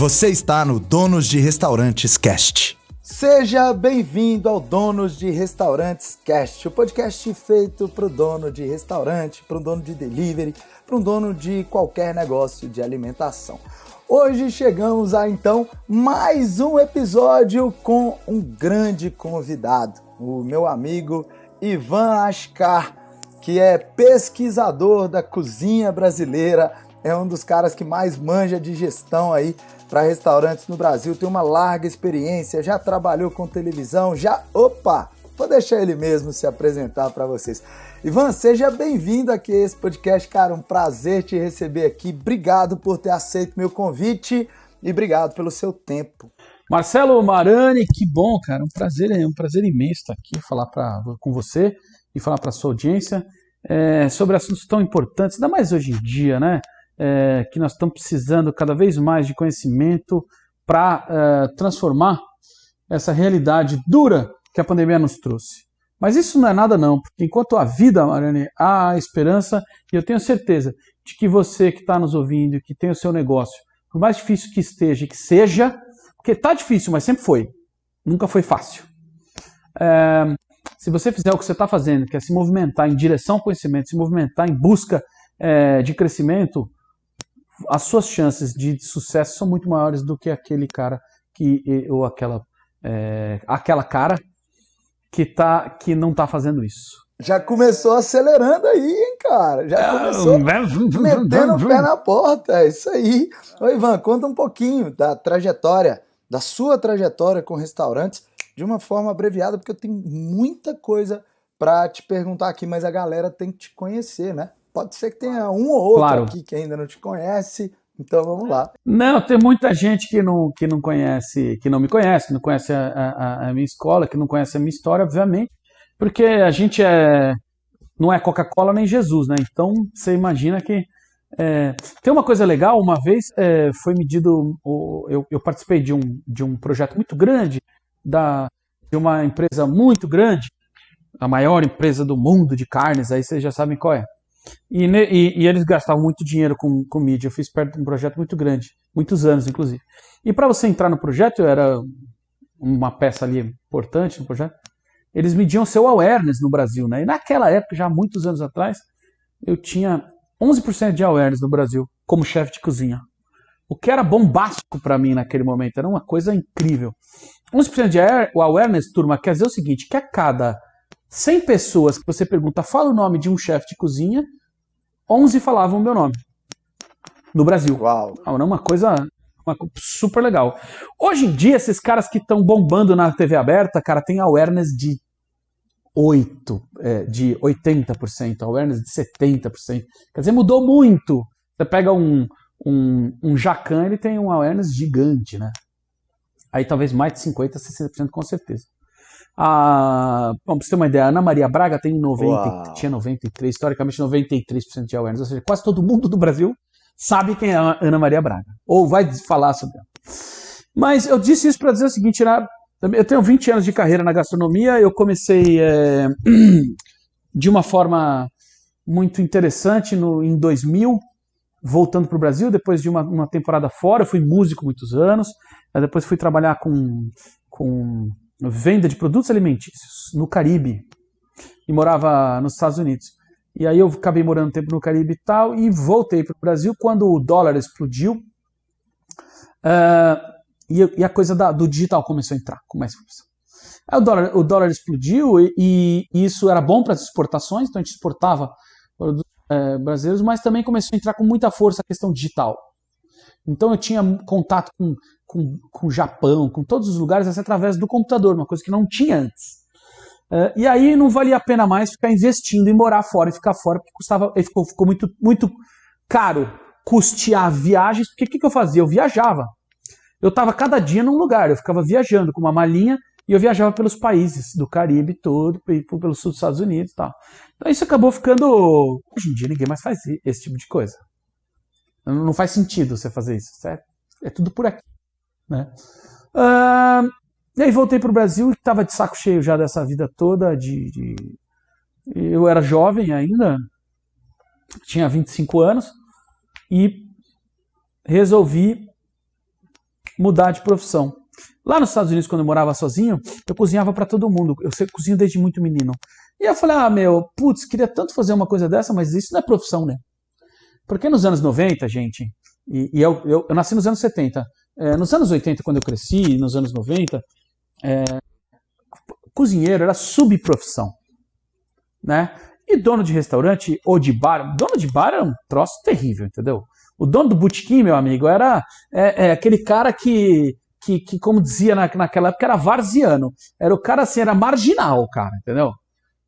Você está no Donos de Restaurantes Cast. Seja bem-vindo ao Donos de Restaurantes Cast, o podcast feito para o dono de restaurante, para um dono de delivery, para um dono de qualquer negócio de alimentação. Hoje chegamos a então mais um episódio com um grande convidado, o meu amigo Ivan Ascar, que é pesquisador da cozinha brasileira, é um dos caras que mais manja de gestão aí para restaurantes no Brasil, tem uma larga experiência, já trabalhou com televisão, já. Opa! Vou deixar ele mesmo se apresentar para vocês. Ivan, seja bem-vindo aqui a esse podcast, cara. Um prazer te receber aqui. Obrigado por ter aceito meu convite e obrigado pelo seu tempo. Marcelo Marani, que bom, cara. Um prazer, é um prazer imenso estar aqui, falar pra, com você e falar para sua audiência é, sobre assuntos tão importantes, ainda mais hoje em dia, né? É, que nós estamos precisando cada vez mais de conhecimento para é, transformar essa realidade dura que a pandemia nos trouxe. Mas isso não é nada não, porque enquanto há vida, Mariane, há esperança e eu tenho certeza de que você que está nos ouvindo, que tem o seu negócio, por mais difícil que esteja, que seja, porque está difícil, mas sempre foi, nunca foi fácil. É, se você fizer o que você está fazendo, que é se movimentar em direção ao conhecimento, se movimentar em busca é, de crescimento, as suas chances de sucesso são muito maiores do que aquele cara que ou aquela é, aquela cara que, tá, que não tá fazendo isso. Já começou acelerando aí, hein, cara? Já é, começou metendo o pé na porta. É isso aí. Ô, Ivan, conta um pouquinho da trajetória, da sua trajetória com restaurantes, de uma forma abreviada, porque eu tenho muita coisa para te perguntar aqui, mas a galera tem que te conhecer, né? Pode ser que tenha um ou outro claro. aqui que ainda não te conhece. Então vamos lá. Não, tem muita gente que não, que não conhece, que não me conhece, não conhece a, a, a minha escola, que não conhece a minha história, obviamente, porque a gente é não é Coca-Cola nem Jesus, né? Então você imagina que é, tem uma coisa legal, uma vez é, foi medido, o, eu, eu, participei de um, de um projeto muito grande, da, de uma empresa muito grande, a maior empresa do mundo de carnes, aí vocês já sabem qual é. E, e, e, eles gastavam muito dinheiro com, com mídia. Eu fiz perto de um projeto muito grande, muitos anos, inclusive. E para você entrar no projeto, era uma peça ali importante no projeto. Eles mediam seu awareness no Brasil, né? E naquela época, já muitos anos atrás, eu tinha 11% de awareness no Brasil como chefe de cozinha. O que era bombástico para mim naquele momento, era uma coisa incrível. 11% de awareness, turma, quer dizer o seguinte, que a cada 100 pessoas que você pergunta, fala o nome de um chefe de cozinha, 11 falavam o meu nome. No Brasil. Uau. Ah, uma coisa uma, super legal. Hoje em dia, esses caras que estão bombando na TV aberta, cara, tem awareness de 8, é, de 80%, awareness de 70%. Quer dizer, mudou muito. Você pega um, um, um Jacan, ele tem um awareness gigante, né? Aí talvez mais de 50%, 60% com certeza. A, pra você ter uma ideia, a Ana Maria Braga tem 90, tinha 93, historicamente 93% de awareness, ou seja, quase todo mundo do Brasil sabe quem é a Ana Maria Braga, ou vai falar sobre ela. Mas eu disse isso para dizer o seguinte, né? eu tenho 20 anos de carreira na gastronomia, eu comecei é, de uma forma muito interessante no, em 2000, voltando para o Brasil, depois de uma, uma, temporada fora, eu fui músico muitos anos, depois fui trabalhar com, com venda de produtos alimentícios no Caribe e morava nos Estados Unidos. E aí eu acabei morando um tempo no Caribe e tal e voltei para o Brasil quando o dólar explodiu uh, e, e, a coisa da, do digital começou a entrar com mais força. Aí o dólar, o dólar explodiu e, e isso era bom para as exportações, então a gente exportava produtos uh, brasileiros, mas também começou a entrar com muita força a questão digital. Então eu tinha contato com, com, com o Japão, com todos os lugares, assim, através do computador, uma coisa que não tinha antes. Uh, e aí não valia a pena mais ficar investindo e morar fora e ficar fora, porque custava, ficou, ficou muito, muito caro custear viagens, porque o que, que eu fazia? Eu viajava. Eu estava cada dia num lugar, eu ficava viajando com uma malinha e eu viajava pelos países do Caribe todo, pelo sul dos Estados Unidos e tal. Então isso acabou ficando. Hoje em dia ninguém mais faz esse tipo de coisa. Não faz sentido você fazer isso, certo? É tudo por aqui. Né? Uh, e aí voltei para o Brasil e estava de saco cheio já dessa vida toda. De, de, Eu era jovem ainda, tinha 25 anos, e resolvi mudar de profissão. Lá nos Estados Unidos, quando eu morava sozinho, eu cozinhava para todo mundo. Eu cozinho desde muito menino. E eu falei, ah, meu, putz, queria tanto fazer uma coisa dessa, mas isso não é profissão, né? Porque nos anos 90, gente, e, e eu, eu, eu, nasci nos anos 70, é, nos anos 80, quando eu cresci, nos anos 90, é, cozinheiro era subprofissão, né? E dono de restaurante ou de bar, dono de bar era um troço terrível, entendeu? O dono do botequim, meu amigo, era é, é, aquele cara que, que, que, como dizia na, naquela época, era varziano. Era o cara assim, era marginal, cara, entendeu?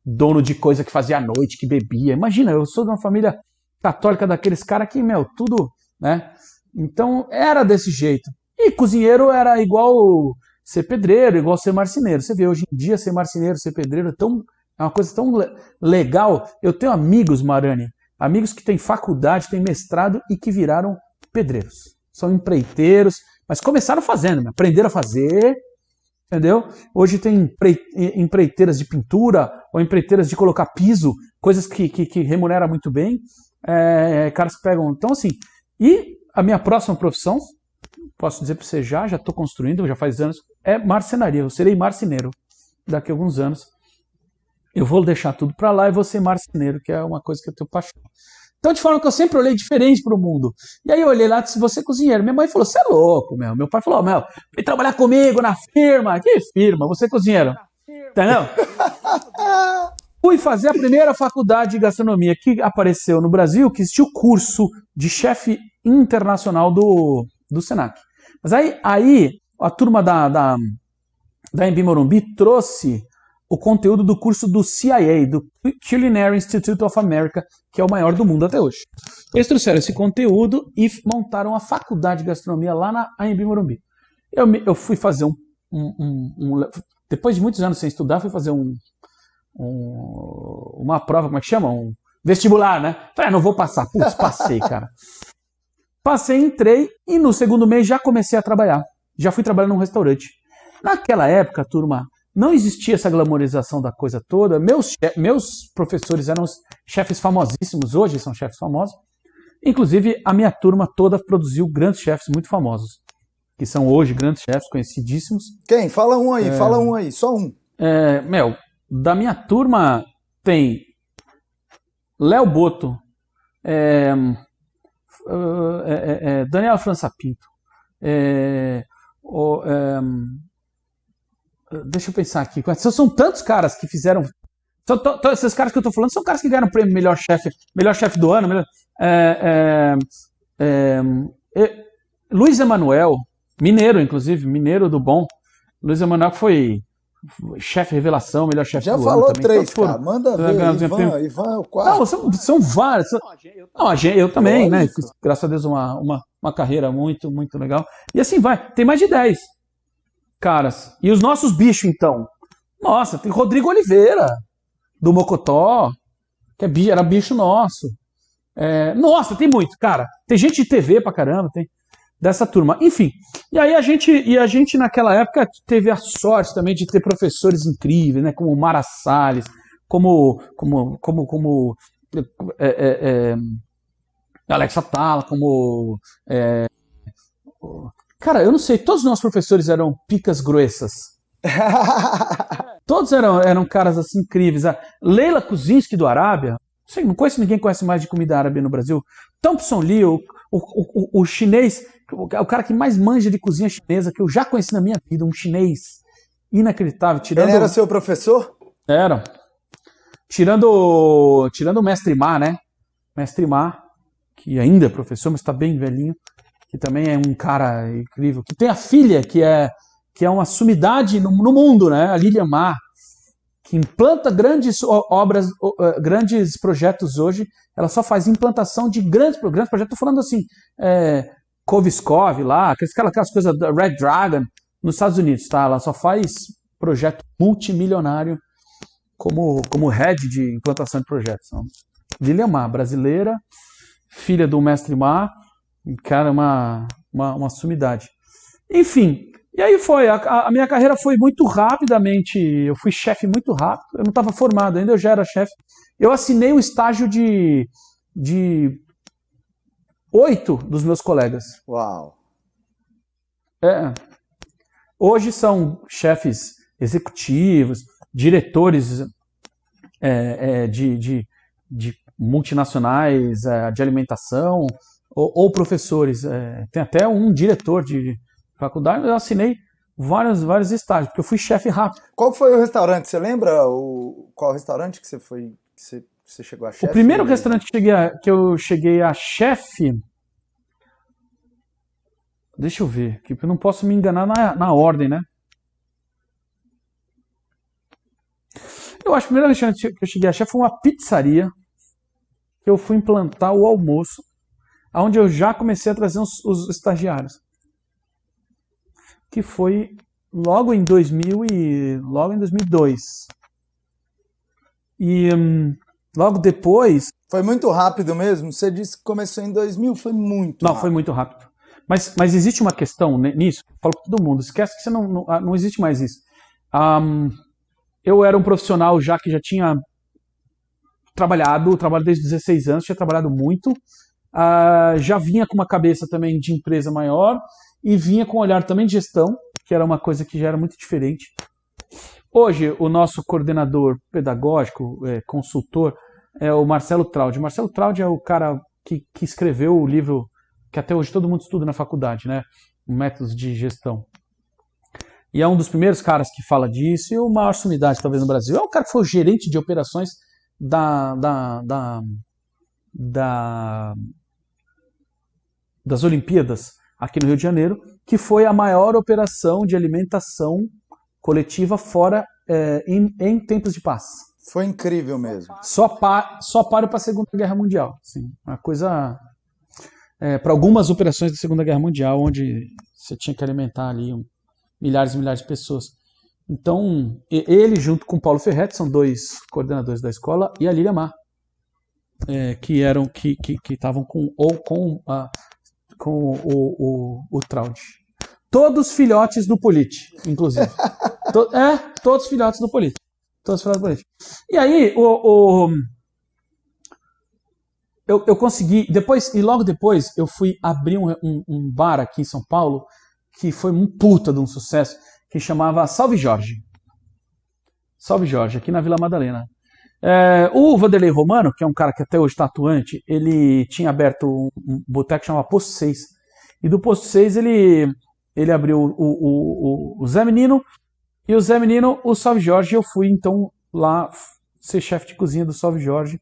Dono de coisa que fazia à noite, que bebia. Imagina, eu sou de uma família católica daqueles caras que, meu, tudo, né? Então era desse jeito. E cozinheiro era igual ser pedreiro, igual ser marceneiro. Você vê, hoje em dia ser marceneiro, ser pedreiro é, tão, é uma coisa tão legal. Eu tenho amigos, Marani, amigos que têm faculdade, têm mestrado e que viraram pedreiros. São empreiteiros, mas começaram fazendo, aprenderam a fazer, entendeu? Hoje tem empreiteiras de pintura ou empreiteiras de colocar piso, coisas que, que, que remuneram muito bem. É, caras que pegam. Então, assim, e a minha próxima profissão posso dizer para você já, já estou construindo, já faz anos, é marcenaria. Eu serei marceneiro daqui a alguns anos. Eu vou deixar tudo para lá e vou ser marceneiro, que é uma coisa que eu tenho paixão. Então, de forma que eu sempre olhei diferente para o mundo. E aí eu olhei lá e disse, você é cozinheiro. Minha mãe falou, você é louco, meu. Meu pai falou, meu, vem trabalhar comigo na firma. Que firma? Você é cozinheiro. Entendeu? Fui fazer a primeira faculdade de gastronomia que apareceu no Brasil, que existiu o curso de chefe internacional do, do Senac. Mas aí, aí a turma da, da, da Embi Morumbi trouxe o conteúdo do curso do CIA, do Culinary Institute of America, que é o maior do mundo até hoje. Eles trouxeram esse conteúdo e montaram a faculdade de gastronomia lá na AMB Morumbi. Eu, eu fui fazer um, um, um, um, Depois de muitos anos sem estudar, fui fazer um, uma prova, como é que chama? Um vestibular, né? Falei, ah, não vou passar. Putz, passei, cara. Passei, entrei e no segundo mês já comecei a trabalhar. Já fui trabalhar num restaurante. Naquela época, turma, não existia essa glamorização da coisa toda. Meus, meus professores eram chefes famosíssimos, hoje são chefes famosos. Inclusive, a minha turma toda produziu grandes chefes muito famosos, que são hoje grandes chefes conhecidíssimos. Quem? Fala um aí, é, fala um aí, só um. É, meu, da minha turma tem Léo Boto, é, uh, é, é, Daniel França Pinto. É, deixa eu pensar aqui. São tantos caras que fizeram. São esses caras que eu estou falando são caras que ganharam o prêmio melhor chefe, melhor chefe do ano. Melhor, Luiz Emanuel, mineiro, inclusive, mineiro do bom. Luiz Emanuel foi chefe revelação, melhor chefe do falou ano. Já falou três, então, cara. Manda ver. Ivan, Ivan é o quarto. Não, são, são vários. Não, eu também, né? Graças a Deus, uma, uma, uma carreira muito, muito legal. E assim vai. Tem mais de 10 caras. E os nossos bichos, então? Nossa, tem Rodrigo Oliveira, do Mocotó, que é, era bicho nosso. É, nossa, tem muito, cara. Tem gente de TV pra caramba, tem dessa turma. Enfim, e aí a gente, e a gente naquela época teve a sorte também de ter professores incríveis, né, como Mara Salles, como, como, como, como é, é, é, Alexa Tala, como é, Cara, eu não sei, todos os nossos professores eram picas gruesas. todos eram, eram caras assim incríveis. A Leila Kuzinski do Arábia, não, sei, não conheço ninguém que conhece mais de comida árabe no Brasil. Thompson Lee, o, o, o, o chinês o cara que mais manja de cozinha chinesa que eu já conheci na minha vida, um chinês inacreditável. Tirando... Ele era seu professor? Era. Tirando, tirando o mestre Mar, né? Mestre Mar, que ainda é professor, mas está bem velhinho, que também é um cara incrível. Que tem a filha, que é, que é uma sumidade no, no mundo, né? A Lilian Mar, que implanta grandes obras, grandes projetos hoje. Ela só faz implantação de grandes, grandes projetos. Estou falando assim, é, Koviskov lá, aquelas coisas da Red Dragon nos Estados Unidos, tá? Ela só faz projeto multimilionário como, como head de implantação de projetos. Então, Lilian Mar, brasileira, filha do mestre Mar, cara, uma, uma, uma sumidade. Enfim, e aí foi, a, a, minha carreira foi muito rapidamente, eu fui chefe muito rápido, eu não estava formado ainda, eu já era chefe. Eu assinei o estágio de, de oito dos meus colegas. Uau! É. Hoje são chefes executivos, diretores é, é, de, de, de, multinacionais é, de alimentação ou, ou professores. É, tem até um diretor de faculdade, eu assinei vários, vários estágios, porque eu fui chefe rápido. Qual foi o restaurante? Você lembra o, qual restaurante que você foi que você, você chegou a chefe? O primeiro restaurante que, a, que eu cheguei a chefe. Deixa eu ver, que eu não posso me enganar na, na ordem, né? Eu acho que o primeiro restaurante que eu cheguei a chefe foi uma pizzaria que eu fui implantar o almoço, onde eu já comecei a trazer os, os estagiários que foi logo em 2000 e logo em 2002. E hum, logo depois. Foi muito rápido mesmo. Você disse que começou em 2000, foi muito. Não, rápido. foi muito rápido. Mas, mas existe uma questão nisso. Falo para todo mundo. Esquece que você não, não, ah, não existe mais isso. Um, eu era um profissional já que já tinha trabalhado, trabalho desde 16 anos, tinha trabalhado muito. Uh, já vinha com uma cabeça também de empresa maior e vinha com um olhar também de gestão, que era uma coisa que já era muito diferente. Hoje, o nosso coordenador pedagógico, é, consultor, é o Marcelo Traud. Marcelo Traud é o cara que, que escreveu o livro que até hoje todo mundo estuda na faculdade, né? Métodos de Gestão. E é um dos primeiros caras que fala disso, e o maior sumidade talvez no Brasil. É o cara que foi o gerente de operações da, da, da, da das Olimpíadas aqui no Rio de Janeiro, que foi a maior operação de alimentação coletiva fora é, em, em, tempos de paz. Foi incrível mesmo. Só, pa, só para para a Segunda Guerra Mundial. Assim, uma coisa. É, para algumas operações da Segunda Guerra Mundial, onde você tinha que alimentar ali um, milhares e milhares de pessoas. Então, ele junto com Paulo Ferretti, são dois coordenadores da escola, e a Lília Mar, é, que eram que estavam com ou com a, com o, o, o Traud. Todos filhotes do Polite, inclusive. to, é, todos filhotes do Polite. Todos filhotes do Polite. E aí, o, o eu, eu, consegui. Depois, e logo depois, eu fui abrir um, um, um, bar aqui em São Paulo que foi um puta de um sucesso, que chamava Salve Jorge. Salve Jorge, aqui na Vila Madalena. É, o Vanderlei Romano, que é um cara que até hoje está atuante, ele tinha aberto um, um boteco chamado Posto 6. E do Posto 6 ele, ele abriu o, o, o, o Zé Menino, e o Zé Menino, o Salve Jorge, eu fui então lá ser chefe de cozinha do Salve Jorge.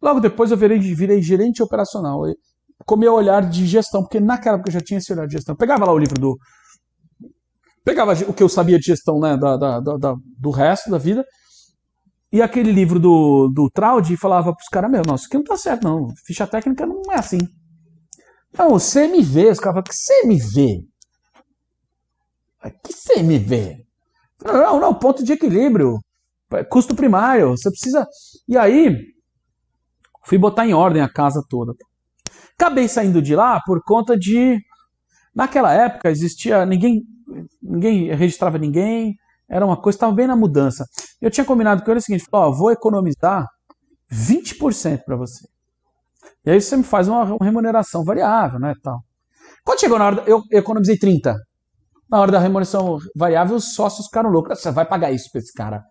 Logo depois eu virei, virei gerente operacional, com meu olhar de gestão, porque naquela época eu já tinha esse olhar de gestão. Pegava lá o livro do. Pegava o que eu sabia de gestão né, da, da, da, do resto da vida e aquele livro do, do Traud falava para os caras, meu, nossa, isso aqui não tá certo, não. Ficha técnica não é assim. Então, o CMV, os caras falam, que CMV? Que CMV? Não, não, ponto de equilíbrio. Custo primário, você precisa. E aí, fui botar em ordem a casa toda. Acabei saindo de lá por conta de. Naquela época existia. Ninguém, ninguém registrava ninguém, era uma coisa, estava bem na mudança. Eu tinha combinado com ele o seguinte: ó, vou economizar 20% para você. E aí você me faz uma remuneração variável, né, tal. Quando chegou na hora, eu economizei 30. Na hora da remuneração variável, os sócios ficaram loucos. Você vai pagar isso para esse cara.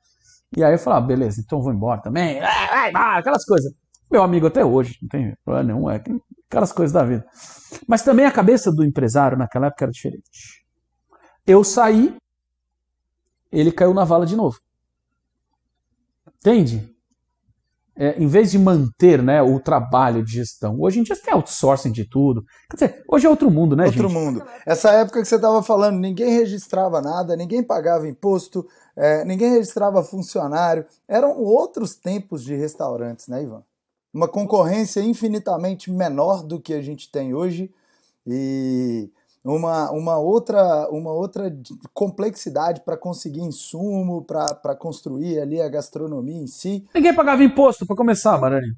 E aí eu falei, ah, beleza, então vou embora também. Vai, vai, aquelas coisas. Meu amigo até hoje, não tem problema nenhum, é aquelas coisas da vida. Mas também a cabeça do empresário naquela época era diferente. Eu saí, ele caiu na vala de novo. Entende? É, em vez de manter né, o trabalho de gestão, hoje em dia você tem outsourcing de tudo. Quer dizer, hoje é outro mundo, né, outro gente? Outro mundo. Essa época que você estava falando, ninguém registrava nada, ninguém pagava imposto, é, ninguém registrava funcionário. Eram outros tempos de restaurantes, né, Ivan? Uma concorrência infinitamente menor do que a gente tem hoje. E uma, uma, outra, uma outra complexidade para conseguir insumo, para construir ali a gastronomia em si. Ninguém pagava imposto para começar, Barani.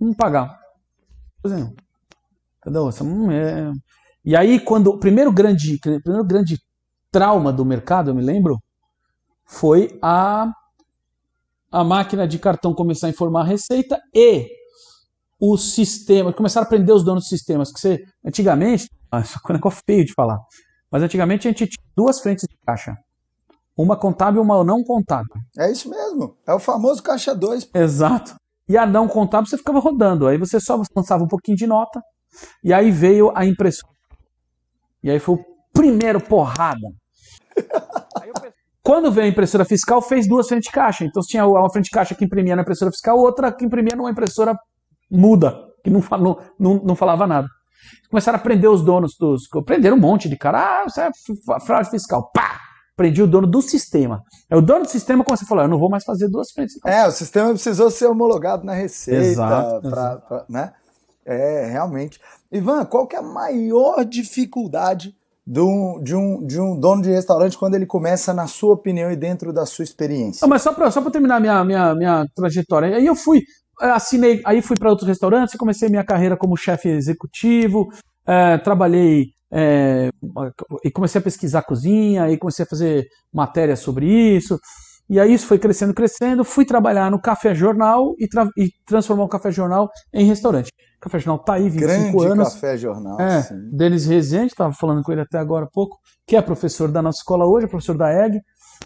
Não pagava. Entendeu? É... E aí, quando o primeiro grande, primeiro grande trauma do mercado, eu me lembro, foi a, a máquina de cartão começar a informar a receita e o sistema, começaram a aprender os donos de sistemas, que você, antigamente, isso é um negócio feio de falar. Mas antigamente a gente tinha duas frentes de caixa. Uma contábil e uma não contábil. É isso mesmo. É o famoso caixa 2. Exato. E a não contábil você ficava rodando. Aí você só lançava um pouquinho de nota. E aí veio a impressora. E aí foi o primeiro porrada. Quando veio a impressora fiscal, fez duas frentes de caixa. Então tinha uma frente de caixa que imprimia na impressora fiscal, outra que imprimia numa impressora muda, que não, não, não, não falava nada. Começaram a prender os donos dos. Prenderam um monte de cara. Ah, você é fraude fiscal. Pá! Prendi o dono do sistema. É o dono do sistema começou a falar: eu não vou mais fazer duas frentes. Não. É, o sistema precisou ser homologado na Receita. Exato. Pra, pra, né? É, realmente. Ivan, qual que é a maior dificuldade de um, de, um, de um dono de restaurante quando ele começa, na sua opinião e dentro da sua experiência? Não, mas só para só terminar minha, minha, minha trajetória, aí eu fui, assinei, aí fui para outros restaurantes, comecei minha carreira como chefe executivo, é, trabalhei é, e comecei a pesquisar cozinha, e comecei a fazer matéria sobre isso. E aí isso foi crescendo, crescendo. Fui trabalhar no Café Jornal e, tra e transformar o Café Jornal em restaurante. O Café Jornal tá aí, 25 Grande anos. Café Jornal. É, sim. Denis Rezende, estava falando com ele até agora há pouco, que é professor da nossa escola hoje, é professor da EG.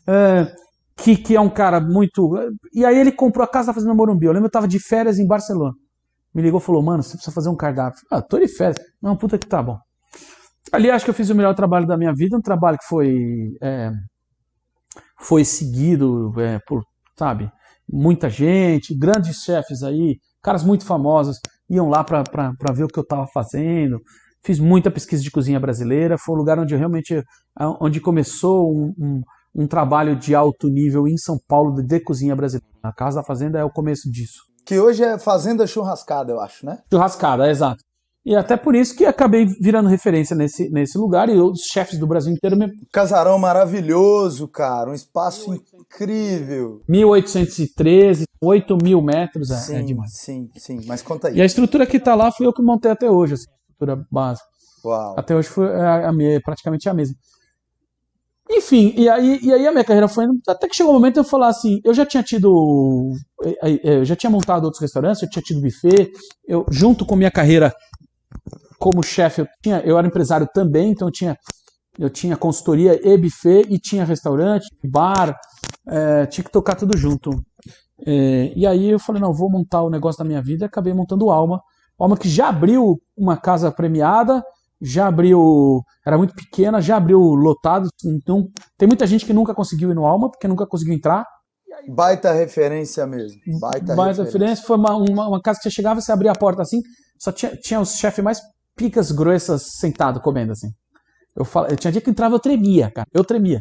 É, que, que é um cara muito. E aí ele comprou a casa da Fazenda Morumbi. Eu lembro eu estava de férias em Barcelona. Me ligou e falou: Mano, você precisa fazer um cardápio. Ah, tô de férias. Não, puta que tá bom. Ali acho que eu fiz o melhor trabalho da minha vida, um trabalho que foi. É, foi seguido é, por, sabe, muita gente, grandes chefes aí, caras muito famosos, iam lá para ver o que eu estava fazendo. Fiz muita pesquisa de cozinha brasileira, foi um lugar onde realmente, onde começou um, um, um trabalho de alto nível em São Paulo de, cozinha brasileira. A Casa da Fazenda é o começo disso. Que hoje é Fazenda Churrascada, eu acho, né? Churrascada, exato. E até por isso que acabei virando referência nesse, nesse lugar e os chefes do Brasil inteiro me... Casarão maravilhoso, cara. Um espaço 1800... incrível. 1813, 8 mil metros, é, sim, é demais. Sim, sim. Mas conta aí. E a estrutura que tá lá fui eu que montei até hoje, assim, a estrutura básica. Uau. Até hoje foi a, a minha, praticamente a mesma. Enfim, e aí, e aí a minha carreira foi até que chegou um momento de eu falar assim, eu já tinha tido, eu já tinha montado outros restaurantes, eu tinha tido buffet, eu junto com minha carreira como chefe, eu, tinha, eu era empresário também, então eu tinha, eu tinha consultoria e buffet, e tinha restaurante, bar, é, tinha que tocar tudo junto. É, e aí eu falei, não, vou montar o negócio da minha vida, e acabei montando o Alma. Alma que já abriu uma casa premiada, já abriu, era muito pequena, já abriu lotado, então tem muita gente que nunca conseguiu ir no Alma, porque nunca conseguiu entrar. Baita referência mesmo. Baita, Baita referência. referência. Foi uma, uma, uma, casa que você chegava, você abria a porta assim, só tinha, tinha os chefes mais picas grossas sentado comendo assim. Eu, falo, eu tinha dia que entrava, eu tremia, cara. Eu tremia.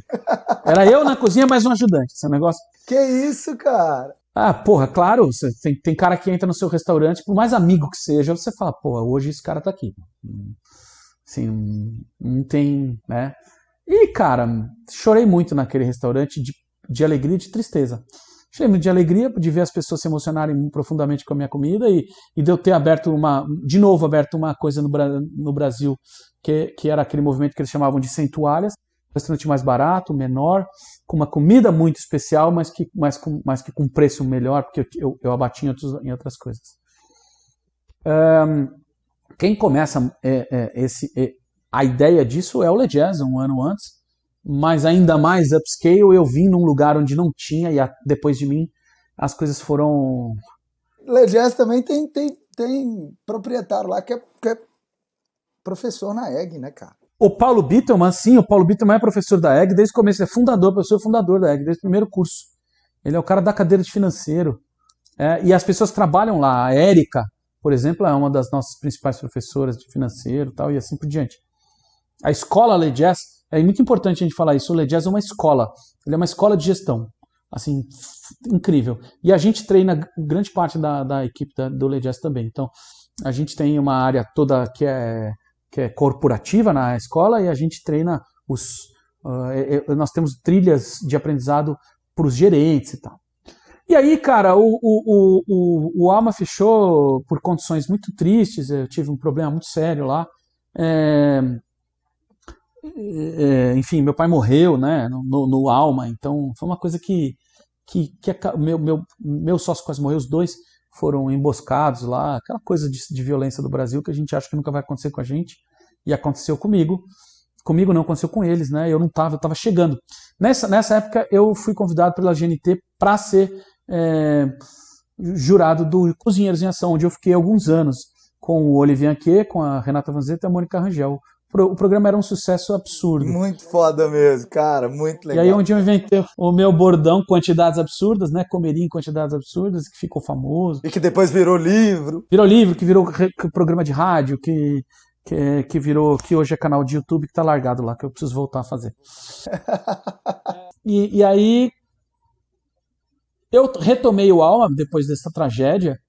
Era eu na cozinha, mais um ajudante. Esse negócio. Que isso, cara? Ah, porra, claro. Você tem, tem cara que entra no seu restaurante, por mais amigo que seja, você fala, porra, hoje esse cara tá aqui. Assim, não tem, né? E, cara, chorei muito naquele restaurante de, de alegria e de tristeza. Chorei de alegria de ver as pessoas se emocionarem profundamente com a minha comida e, e de eu ter aberto uma, de novo, aberto uma coisa no, no Brasil, que, que era aquele movimento que eles chamavam de centuárias, restaurante mais barato, menor, com uma comida muito especial, mas que, mas com, mas que com preço melhor, porque eu, eu, eu abati em, outros, em outras coisas. Um, quem começa é, é, esse, é, a ideia disso é o Le Jazz, um ano antes, mas ainda mais upscale, eu vim num lugar onde não tinha e a, depois de mim as coisas foram. Le Jazz também tem, tem, tem proprietário lá que é, que é professor na EG, né, cara? O Paulo Bittelman, sim, o Paulo Bittelman é professor da EG desde o começo, é fundador, professor fundador da EG, desde o primeiro curso. Ele é o cara da cadeira de financeiro. É, e as pessoas trabalham lá. A Érica, por exemplo, é uma das nossas principais professoras de financeiro tal, e assim por diante. A escola Le Jazz é muito importante a gente falar isso. O Le Jazz é uma escola. Ele é uma escola de gestão. Assim, incrível. E a gente treina grande parte da, da equipe da, do Le Jazz também. Então, a gente tem uma área toda que é, que é corporativa na escola e a gente treina os. Uh, nós temos trilhas de aprendizado para os gerentes e tal. E aí, cara, o, o, o, o Alma fechou por condições muito tristes. Eu tive um problema muito sério lá. É, é, enfim, meu pai morreu, né, no, no, Alma, então foi uma coisa que, que, que meu, meu, meu sócio quase morreu, os dois foram emboscados lá, aquela coisa de, de, violência do Brasil que a gente acha que nunca vai acontecer com a gente, e aconteceu comigo. Comigo não aconteceu com eles, né? Eu não estava, eu estava chegando. Nessa, nessa época eu fui convidado pela GNT para ser é, jurado do Cozinheiros em Ação, onde eu fiquei alguns anos com o Olivier Anquet, com a Renata Vanzetta e a Mônica Rangel. O programa era um sucesso absurdo. Muito foda mesmo, cara, muito legal. E aí onde eu inventei o meu bordão quantidades absurdas, né? Comeria em quantidades absurdas, que ficou famoso. E que depois virou livro. Virou livro, que virou programa de rádio, que, que, que virou, que hoje é canal de YouTube que tá largado lá, que eu preciso voltar a fazer. e, e aí eu retomei o Alma depois dessa tragédia,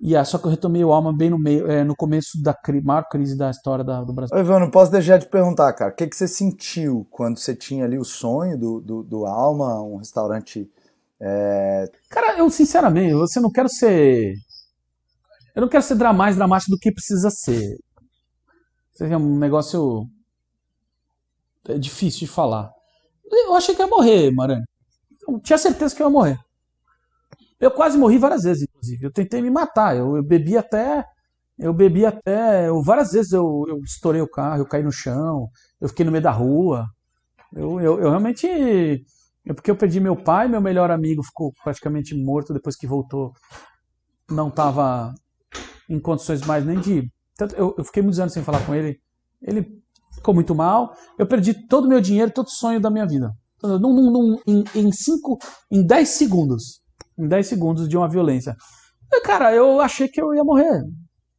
e é só que eu retomei o Alma bem no meio, é, no começo da cri maior crise da história da, do Brasil. Ivan, não posso deixar de perguntar, cara, o que, que você sentiu quando você tinha ali o sonho do, do, do Alma, um restaurante. É... Cara, eu sinceramente, você não quero ser. Eu não quero ser mais dramático do que precisa ser. É um negócio. É difícil de falar. Eu achei que ia morrer, Maranhão. Eu tinha certeza que eu ia morrer. Eu quase morri várias vezes, inclusive. Eu tentei me matar. Eu, eu bebi até. Eu bebi até. Eu, várias vezes eu, eu estourei o carro, eu caí no chão, eu fiquei no meio da rua. Eu, eu, eu realmente. É porque eu perdi meu pai, meu melhor amigo ficou praticamente morto depois que voltou. Não estava em condições mais nem de. Tanto, eu, eu fiquei muitos anos sem falar com ele. Ele ficou muito mal. Eu perdi todo o meu dinheiro, todo o sonho da minha vida. Num, num, num, em, em, cinco, em 10 segundos em 10 segundos de uma violência. E, cara, eu achei que eu ia morrer.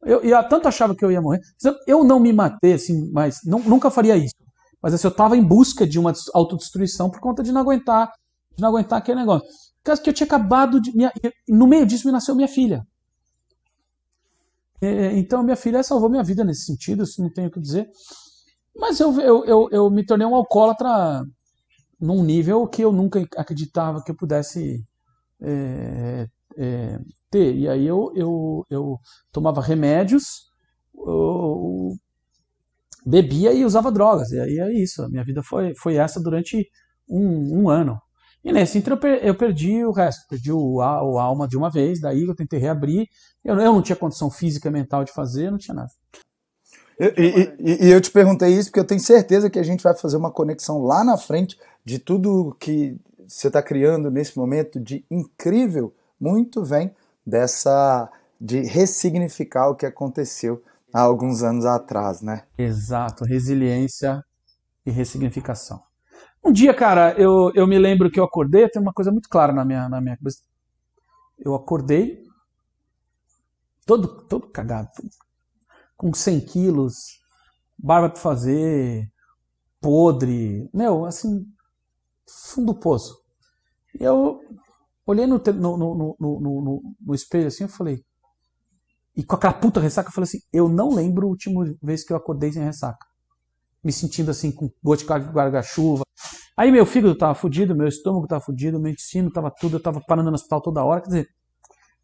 Eu, eu tanto achava que eu ia morrer. Eu não me matei, assim, mas não, nunca faria isso. Mas assim, eu estava em busca de uma autodestruição por conta de não aguentar, de não aguentar aquele negócio. Caso que eu tinha acabado de. Minha, no meio disso me nasceu minha filha. então minha filha salvou minha vida nesse sentido, isso não tenho o que dizer. Mas eu, eu, eu, eu me tornei um alcoólatra num nível que eu nunca acreditava que eu pudesse é, é, ter. E aí eu, eu, eu tomava remédios, eu, bebia e usava drogas. E aí é isso. A minha vida foi, foi essa durante um, um ano. E nesse então eu perdi o resto, perdi o, o alma de uma vez, daí eu tentei reabrir. Eu, eu não tinha condição física e mental de fazer, não tinha nada. E, e, e, eu te perguntei isso porque eu tenho certeza que a gente vai fazer uma conexão lá na frente de tudo que você está criando nesse momento de incrível, muito vem dessa de ressignificar o que aconteceu há alguns anos atrás, né? Exato, resiliência e ressignificação. Um dia, cara, eu, eu me lembro que eu acordei, tem uma coisa muito clara na minha, na minha cabeça. Eu acordei todo, todo cagado, com 100 quilos, barba para fazer, podre, meu, assim, fundo do poço. E eu olhei no, no, no, no, no espelho assim, eu falei. E com aquela puta ressaca, eu falei assim: eu não lembro a última vez que eu acordei sem ressaca. Me sentindo assim, com gosto de guarda-chuva. Aí meu fígado tava fudido, meu estômago tava fudido, meu intestino tava tudo, eu tava parando no hospital toda hora. Quer dizer,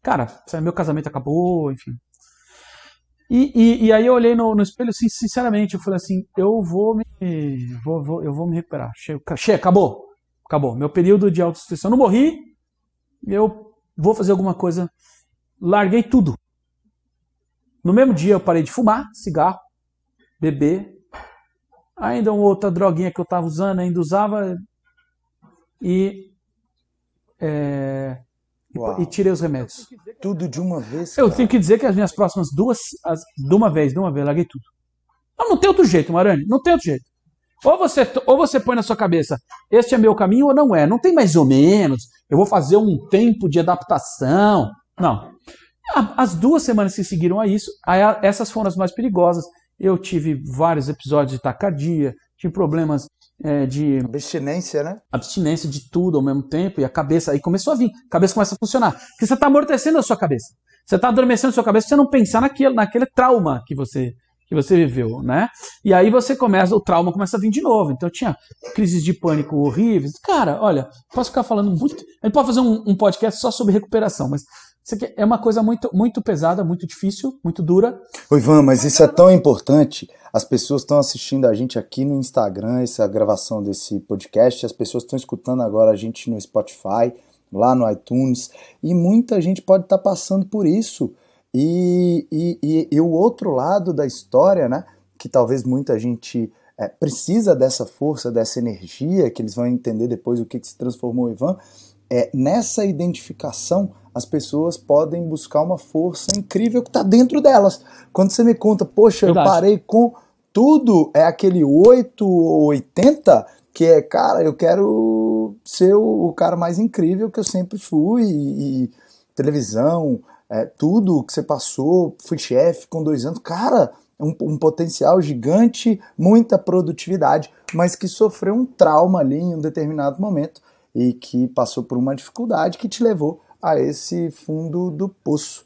cara, meu casamento acabou, enfim. E, e, e, aí eu olhei no, no, espelho assim, sinceramente, eu falei assim, eu vou me. Vou, vou, eu vou me recuperar. Chega, chega acabou. Acabou. Meu período de autodestruição. Não morri. Eu vou fazer alguma coisa. Larguei tudo. No mesmo dia eu parei de fumar, cigarro, beber. Ainda uma outra droguinha que eu estava usando, ainda usava. E. É, e tirei os remédios. Tudo de uma vez? Cara. Eu tenho que dizer que as minhas próximas duas. As, de uma vez, de uma vez, larguei tudo. Não, não tem outro jeito, Marani. Não tem outro jeito. Ou você, ou você põe na sua cabeça, este é meu caminho ou não é. Não tem mais ou menos, eu vou fazer um tempo de adaptação. Não. As duas semanas que seguiram a isso, essas foram as mais perigosas. Eu tive vários episódios de tacardia, tive problemas é, de. Abstinência, né? Abstinência de tudo ao mesmo tempo, e a cabeça aí começou a vir, a cabeça começa a funcionar. Porque você está amortecendo a sua cabeça. Você está adormecendo a sua cabeça, você não pensar naquele, naquele trauma que você que você viveu, né? E aí você começa, o trauma começa a vir de novo. Então tinha crises de pânico horríveis. Cara, olha, posso ficar falando muito. A gente pode fazer um, um podcast só sobre recuperação, mas isso aqui é uma coisa muito, muito pesada, muito difícil, muito dura. Oi, Ivan, mas isso é tão importante. As pessoas estão assistindo a gente aqui no Instagram, essa gravação desse podcast, as pessoas estão escutando agora a gente no Spotify, lá no iTunes, e muita gente pode estar tá passando por isso. E, e, e, e, o outro lado da história, né, que talvez muita gente é, precisa dessa força, dessa energia, que eles vão entender depois o que, que se transformou o Ivan, é, nessa identificação as pessoas podem buscar uma força incrível que está dentro delas. Quando você me conta, poxa, Verdade. eu parei com tudo, é aquele 8 ou 80, que é, cara, eu quero ser o, o, cara mais incrível que eu sempre fui, e, e televisão, é, tudo que você passou, fui chefe com dois anos, cara, um, um, potencial gigante, muita produtividade, mas que sofreu um trauma ali em um determinado momento e que passou por uma dificuldade que te levou a esse fundo do poço.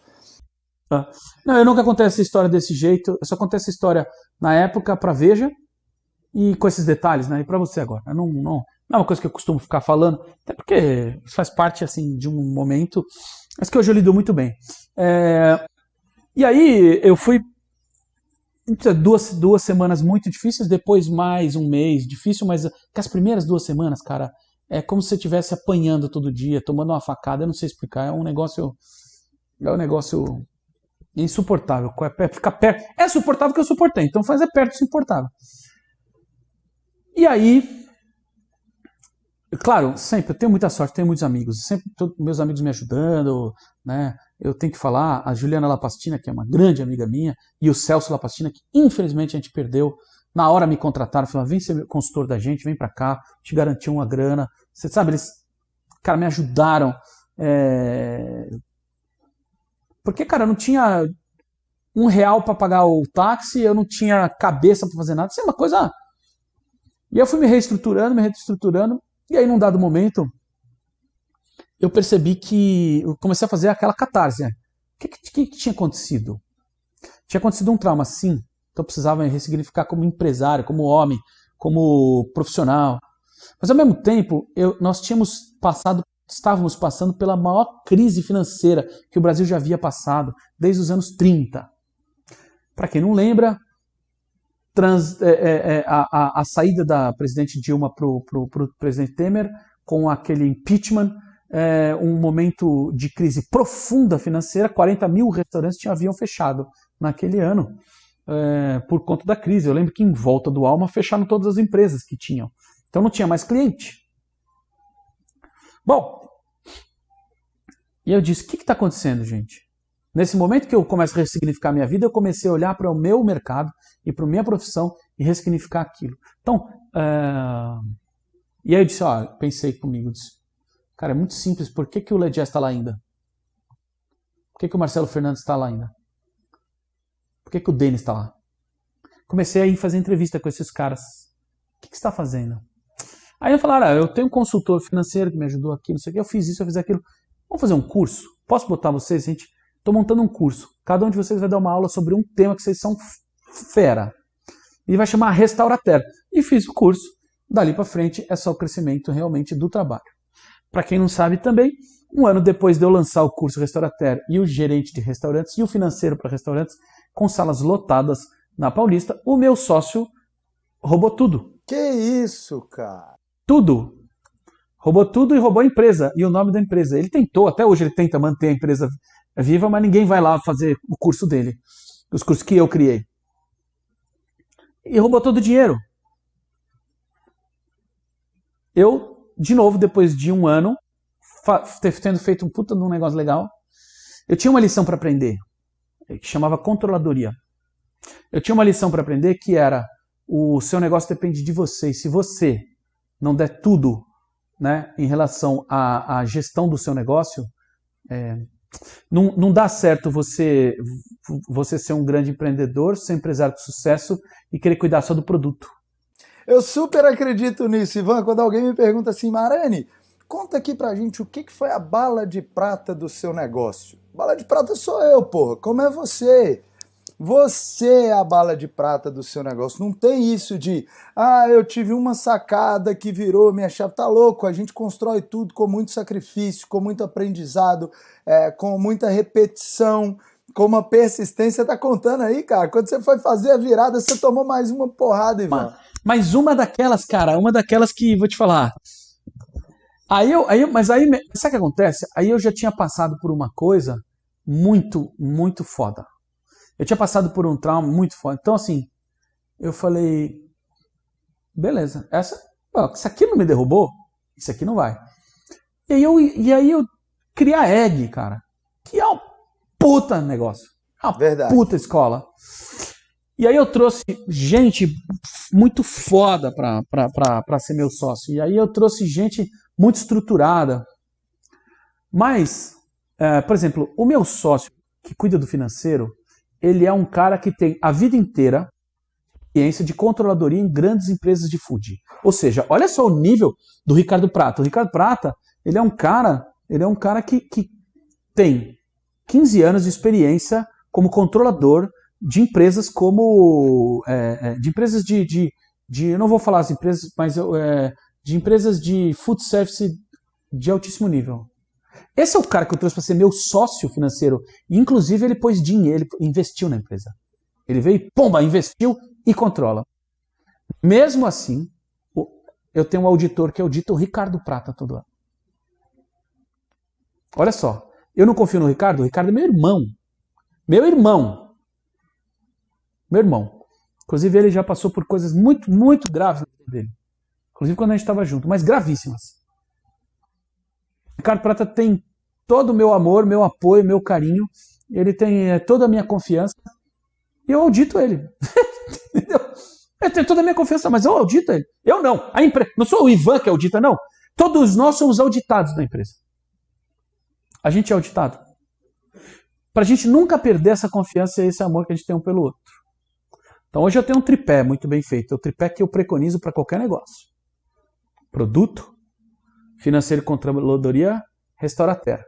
Ah. Não, eu nunca contei essa história desse jeito, eu só contei essa história na época para Veja e com esses detalhes, né? E para você agora. Não, não, não é uma coisa que eu costumo ficar falando, até porque faz parte assim de um momento, mas que hoje eu lido muito bem. É... E aí eu fui duas, duas semanas muito difíceis, depois mais um mês difícil, mas que as primeiras duas semanas, cara, é como se você estivesse apanhando todo dia, tomando uma facada, eu não sei explicar, é um negócio. É um negócio insuportável. É, ficar perto. É suportável que eu suportei, então faz é perto do insuportável. E aí. Claro, sempre, eu tenho muita sorte, tenho muitos amigos, sempre todos meus amigos me ajudando, né? Eu tenho que falar, a Juliana Lapastina, que é uma grande amiga minha, e o Celso Lapastina, que infelizmente a gente perdeu na hora me contrataram, falaram, vem ser consultor da gente, vem para cá, te garantiu uma grana. Você sabe, eles, cara, me ajudaram. É... Porque, cara, eu não tinha um real para pagar o táxi, eu não tinha cabeça para fazer nada. Isso é uma coisa. E eu fui me reestruturando, me reestruturando, e aí num dado momento eu percebi que eu comecei a fazer aquela catarse. Né? O que, que, que tinha acontecido? Tinha acontecido um trauma, sim, então precisava ressignificar como empresário, como homem, como profissional. Mas ao mesmo tempo, eu, nós tínhamos passado, estávamos passando pela maior crise financeira que o Brasil já havia passado desde os anos 30. Para quem não lembra, trans, é, é, é, a, a, saída da presidente Dilma para o presidente Temer, com aquele impeachment, é, um momento de crise profunda financeira, 40 mil restaurantes tinham, haviam fechado naquele ano é, por conta da crise. Eu lembro que em volta do Alma fecharam todas as empresas que tinham. Então não tinha mais cliente. Bom, e eu disse: o que está acontecendo, gente? Nesse momento que eu começo a ressignificar minha vida, eu comecei a olhar para o meu mercado e para minha profissão e ressignificar aquilo. Então, é... e aí eu disse: ó, pensei comigo, disse, cara, é muito simples, por que, que o Ledger está lá ainda? Por que, que o Marcelo Fernandes está lá ainda? Por que, que o Denis está lá? Comecei a ir fazer entrevista com esses caras. O que, que está fazendo? Aí eu falaram, ah, eu tenho um consultor financeiro que me ajudou aqui, não sei o que, eu fiz isso, eu fiz aquilo. Vamos fazer um curso? Posso botar vocês? Gente, estou montando um curso. Cada um de vocês vai dar uma aula sobre um tema que vocês são fera. E vai chamar Restaurater. E fiz o curso. Dali para frente é só o crescimento realmente do trabalho. Para quem não sabe também, um ano depois de eu lançar o curso Restaurater e o gerente de restaurantes e o financeiro para restaurantes, com salas lotadas na Paulista, o meu sócio roubou tudo. Que isso, cara? Tudo. Roubou tudo e roubou a empresa e o nome da empresa. Ele tentou, até hoje ele tenta manter a empresa viva, mas ninguém vai lá fazer o curso dele, os cursos que eu criei. E roubou todo o dinheiro. Eu, de novo, depois de um ano, tendo feito um puta de um negócio legal, eu tinha uma lição para aprender que chamava controladoria. Eu tinha uma lição para aprender que era o seu negócio depende de você. E se você não der tudo né, em relação à, à gestão do seu negócio, é, não, não dá certo você, você ser um grande empreendedor, ser empresário de sucesso e querer cuidar só do produto. Eu super acredito nisso, Ivan. Quando alguém me pergunta assim, Marani, conta aqui pra gente o que foi a bala de prata do seu negócio. Bala de prata sou eu, porra. Como é você? Você é a bala de prata do seu negócio. Não tem isso de, ah, eu tive uma sacada que virou minha chave. Tá louco? A gente constrói tudo com muito sacrifício, com muito aprendizado, é, com muita repetição, com uma persistência. Tá contando aí, cara? Quando você foi fazer a virada, você tomou mais uma porrada, Ivan. Mas uma daquelas, cara, uma daquelas que, vou te falar, Aí eu, aí, mas aí, sabe o que acontece? Aí eu já tinha passado por uma coisa muito, muito foda. Eu tinha passado por um trauma muito foda. Então, assim, eu falei, Beleza. Essa, ó, isso aqui não me derrubou, isso aqui não vai. E aí eu, e aí eu criei a Egg, cara. Que é um puta negócio. É uma Verdade. puta escola. E aí eu trouxe gente muito foda pra, pra, pra, pra ser meu sócio. E aí eu trouxe gente muito estruturada. Mas, é, por exemplo, o meu sócio que cuida do financeiro, ele é um cara que tem a vida inteira experiência de controladoria em grandes empresas de food. Ou seja, olha só o nível do Ricardo Prata. O Ricardo Prata, ele é um cara, ele é um cara que, que tem 15 anos de experiência como controlador de empresas como é, é, de empresas de, de, de, eu não vou falar as empresas, mas é, de empresas de food service de altíssimo nível. Esse é o cara que eu trouxe para ser meu sócio financeiro. Inclusive, ele pôs dinheiro, ele investiu na empresa. Ele veio e, pomba, investiu e controla. Mesmo assim, eu tenho um auditor que audita o Ricardo Prata todo ano. Olha só, eu não confio no Ricardo, o Ricardo é meu irmão. Meu irmão. Meu irmão. Inclusive, ele já passou por coisas muito, muito graves dele. Inclusive quando a gente estava junto, mas gravíssimas. Ricardo Prata tem todo o meu amor, meu apoio, meu carinho. Ele tem é, toda a minha confiança. E eu audito ele. Entendeu? Ele tem toda a minha confiança, mas eu audito ele. Eu não. A empre... Não sou o Ivan que audita, não. Todos nós somos auditados na empresa. A gente é auditado. Para a gente nunca perder essa confiança e esse amor que a gente tem um pelo outro. Então hoje eu tenho um tripé muito bem feito. É o tripé que eu preconizo para qualquer negócio. Produto, financeiro e controladoria, restaurateur.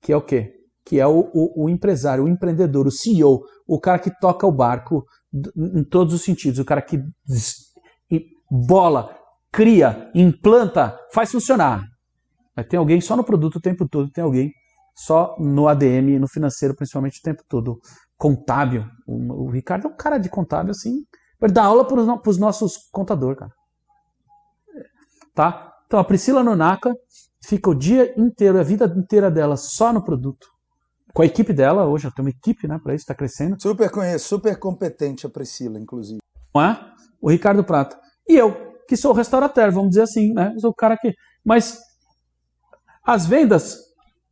Que é o quê? Que é o, o, o, empresário, o empreendedor, o CEO, o cara que toca o barco em todos os sentidos, o cara que bola, cria, implanta, faz funcionar. Mas tem alguém só no produto o tempo todo, tem alguém só no ADM, no financeiro, principalmente o tempo todo. Contábil. O, o Ricardo é um cara de contábil, assim. Ele dá aula para os nossos contadores, cara. Tá? Então a Priscila Nonaka fica o dia inteiro, a vida inteira dela só no produto. Com a equipe dela, hoje ela tem uma equipe, né, para isso, está crescendo. Super conheço, super competente a Priscila, inclusive. Não é? O Ricardo Prata. E eu, que sou o restaurateur, vamos dizer assim, né? Eu sou o cara que. Mas as vendas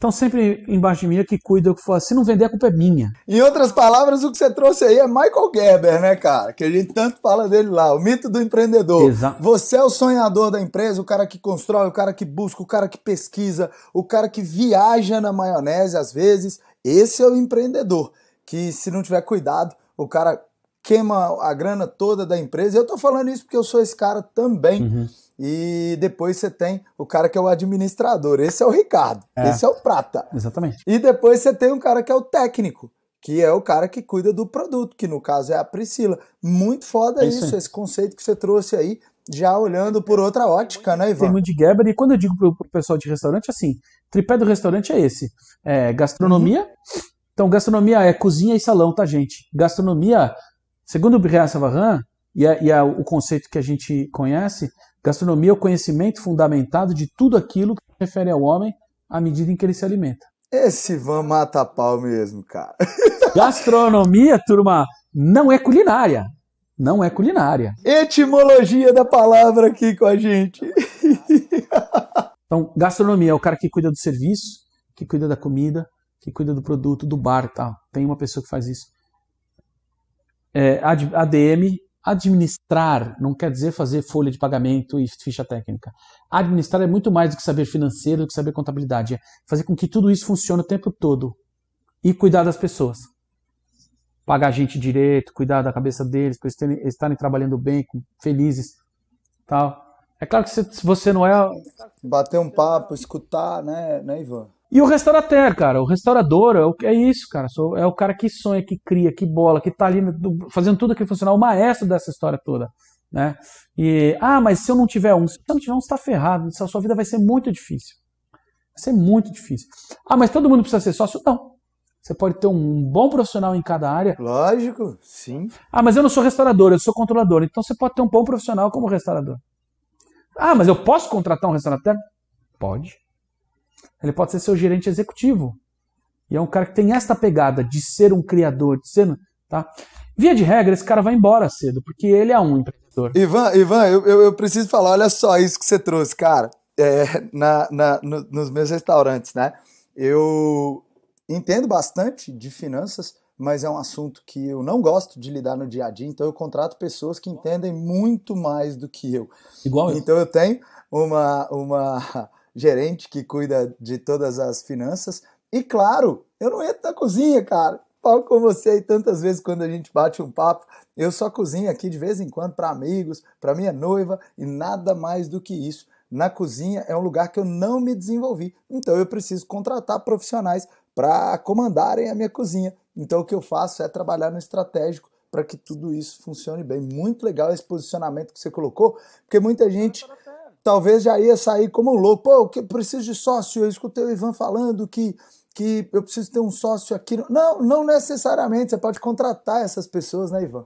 estão sempre embaixo de mim, que cuida, eu que for. Se não vender, a culpa é minha. Em outras palavras, o que você trouxe aí é Michael Gerber, né, cara? Que a gente tanto fala dele lá, o mito do empreendedor. Exato. Você é o sonhador da empresa, o cara que constrói, o cara que busca, o cara que pesquisa, o cara que viaja na maionese às vezes. Esse é o empreendedor. Que se não tiver cuidado, o cara queima a grana toda da empresa. Eu tô falando isso porque eu sou esse cara também. Uhum. E depois você tem o cara que é o administrador. Esse é o Ricardo. É. Esse é o Prata. Exatamente. E depois você tem um cara que é o técnico, que é o cara que cuida do produto, que no caso é a Priscila. Muito foda É isso isso, esse conceito que você trouxe aí, já olhando por outra ótica, né, Tem Ivan? muito de Gerber, e quando eu digo pro, pro pessoal de restaurante, assim, tripé do restaurante é esse. É gastronomia. Então, gastronomia é cozinha e salão, tá, gente? Gastronomia, segundo o Brian Savarin, e, é, e é o conceito que a gente conhece, gastronomia é o conhecimento fundamentado de tudo aquilo que se refere ao homem à medida em que ele se alimenta. Esse Ivan mata pau mesmo, cara. Gastronomia, turma, não é culinária. Não é culinária. Etimologia da palavra aqui com a gente. Então, gastronomia é o cara que cuida do serviço, que cuida da comida, que cuida do produto, do bar e tal. Tem uma pessoa que faz isso. É, ad- ADM, administrar, não quer dizer fazer folha de pagamento e ficha técnica. Administrar é muito mais do que saber financeiro, do que saber contabilidade. É fazer com que tudo isso funcione o tempo todo. E cuidar das pessoas. Pagar a gente direito, cuidar da cabeça deles, para eles estarem trabalhando bem, felizes. Tal. É claro que se você não é Bater um papo, escutar, né, né Ivan? E o restaurateur, cara, o restaurador é, o- é isso, cara. É o cara que sonha, que cria, que bola, que tá ali fazendo tudo aquilo funcionar, o maestro dessa história toda, né? E, ah, mas se eu não tiver um, se eu não tiver um, você tá ferrado, a sua vida vai ser muito difícil. Vai ser muito difícil. Ah, mas todo mundo precisa ser sócio? Não. Você pode ter um bom profissional em cada área. Lógico, sim. Ah, mas eu não sou restaurador, eu sou controlador. Então você pode ter um bom profissional como restaurador. Ah, mas eu posso contratar um restaurateur? Pode. Ele pode ser seu gerente executivo. E é um cara que tem esta pegada de ser um criador, de ser, tá? Via de regra, esse cara vai embora cedo, porque ele é um empreendedor. Ivan, Ivan eu, eu, eu preciso falar, olha só isso que você trouxe, cara. É, na, na, no, nos meus restaurantes, né? Eu entendo bastante de finanças, mas é um assunto que eu não gosto de lidar no dia a dia, então eu contrato pessoas que entendem muito mais do que eu. Igual eu. Então eu tenho uma, uma gerente que cuida de todas as finanças, e claro, eu não entro na cozinha, cara. Falo com você e tantas vezes quando a gente bate um papo, eu só cozinho aqui de vez em quando para amigos, para minha noiva e nada mais do que isso. Na cozinha é um lugar que eu não me desenvolvi, então eu preciso contratar profissionais para comandarem a minha cozinha. Então o que eu faço é trabalhar no estratégico para que tudo isso funcione bem. Muito legal esse posicionamento que você colocou, porque muita gente talvez já ia sair como um louco. Pô, preciso de sócio. Eu escutei o Ivan falando que, que eu preciso ter um sócio aqui. Não, não necessariamente. Você pode contratar essas pessoas, né, Ivan?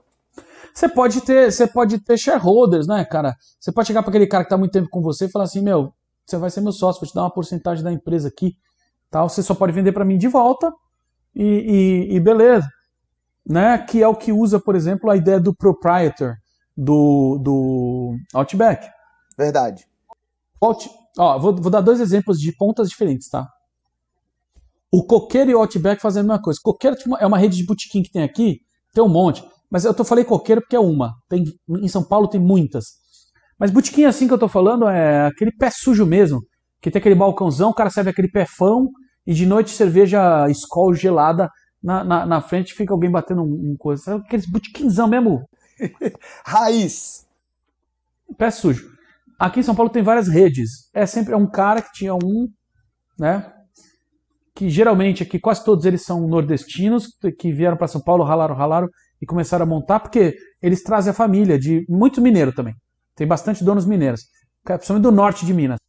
Você pode ter, você pode ter shareholders, né, cara? Você pode chegar para aquele cara que está muito tempo com você e falar assim, meu, você vai ser meu sócio, vou te dar uma porcentagem da empresa aqui, tal. Você só pode vender para mim de volta e, e, e, beleza, né? Que é o que usa, por exemplo, a ideia do proprietor do, do Outback. Verdade. Out, ó, vou, vou dar dois exemplos de pontas diferentes, tá? O Coqueiro e o Outback fazem a mesma coisa. Coqueiro tipo, é uma rede de botequim que tem aqui, tem um monte. Mas eu tô falei coqueiro porque é uma. Tem, em São Paulo tem muitas. Mas botequim assim que eu tô falando é aquele pé sujo mesmo. Que tem aquele balcãozão, o cara serve aquele pé fão e de noite cerveja escol gelada na, na, na frente fica alguém batendo um, um coisa. Aqueles botequinzão mesmo? Raiz. Pé sujo. Aqui em São Paulo tem várias redes. É sempre é um cara que tinha um, né? Que geralmente aqui quase todos eles são nordestinos que vieram para São Paulo, ralaram, ralaram e começaram a montar, porque eles trazem a família de muito mineiro também. Tem bastante donos mineiros, principalmente do norte de Minas.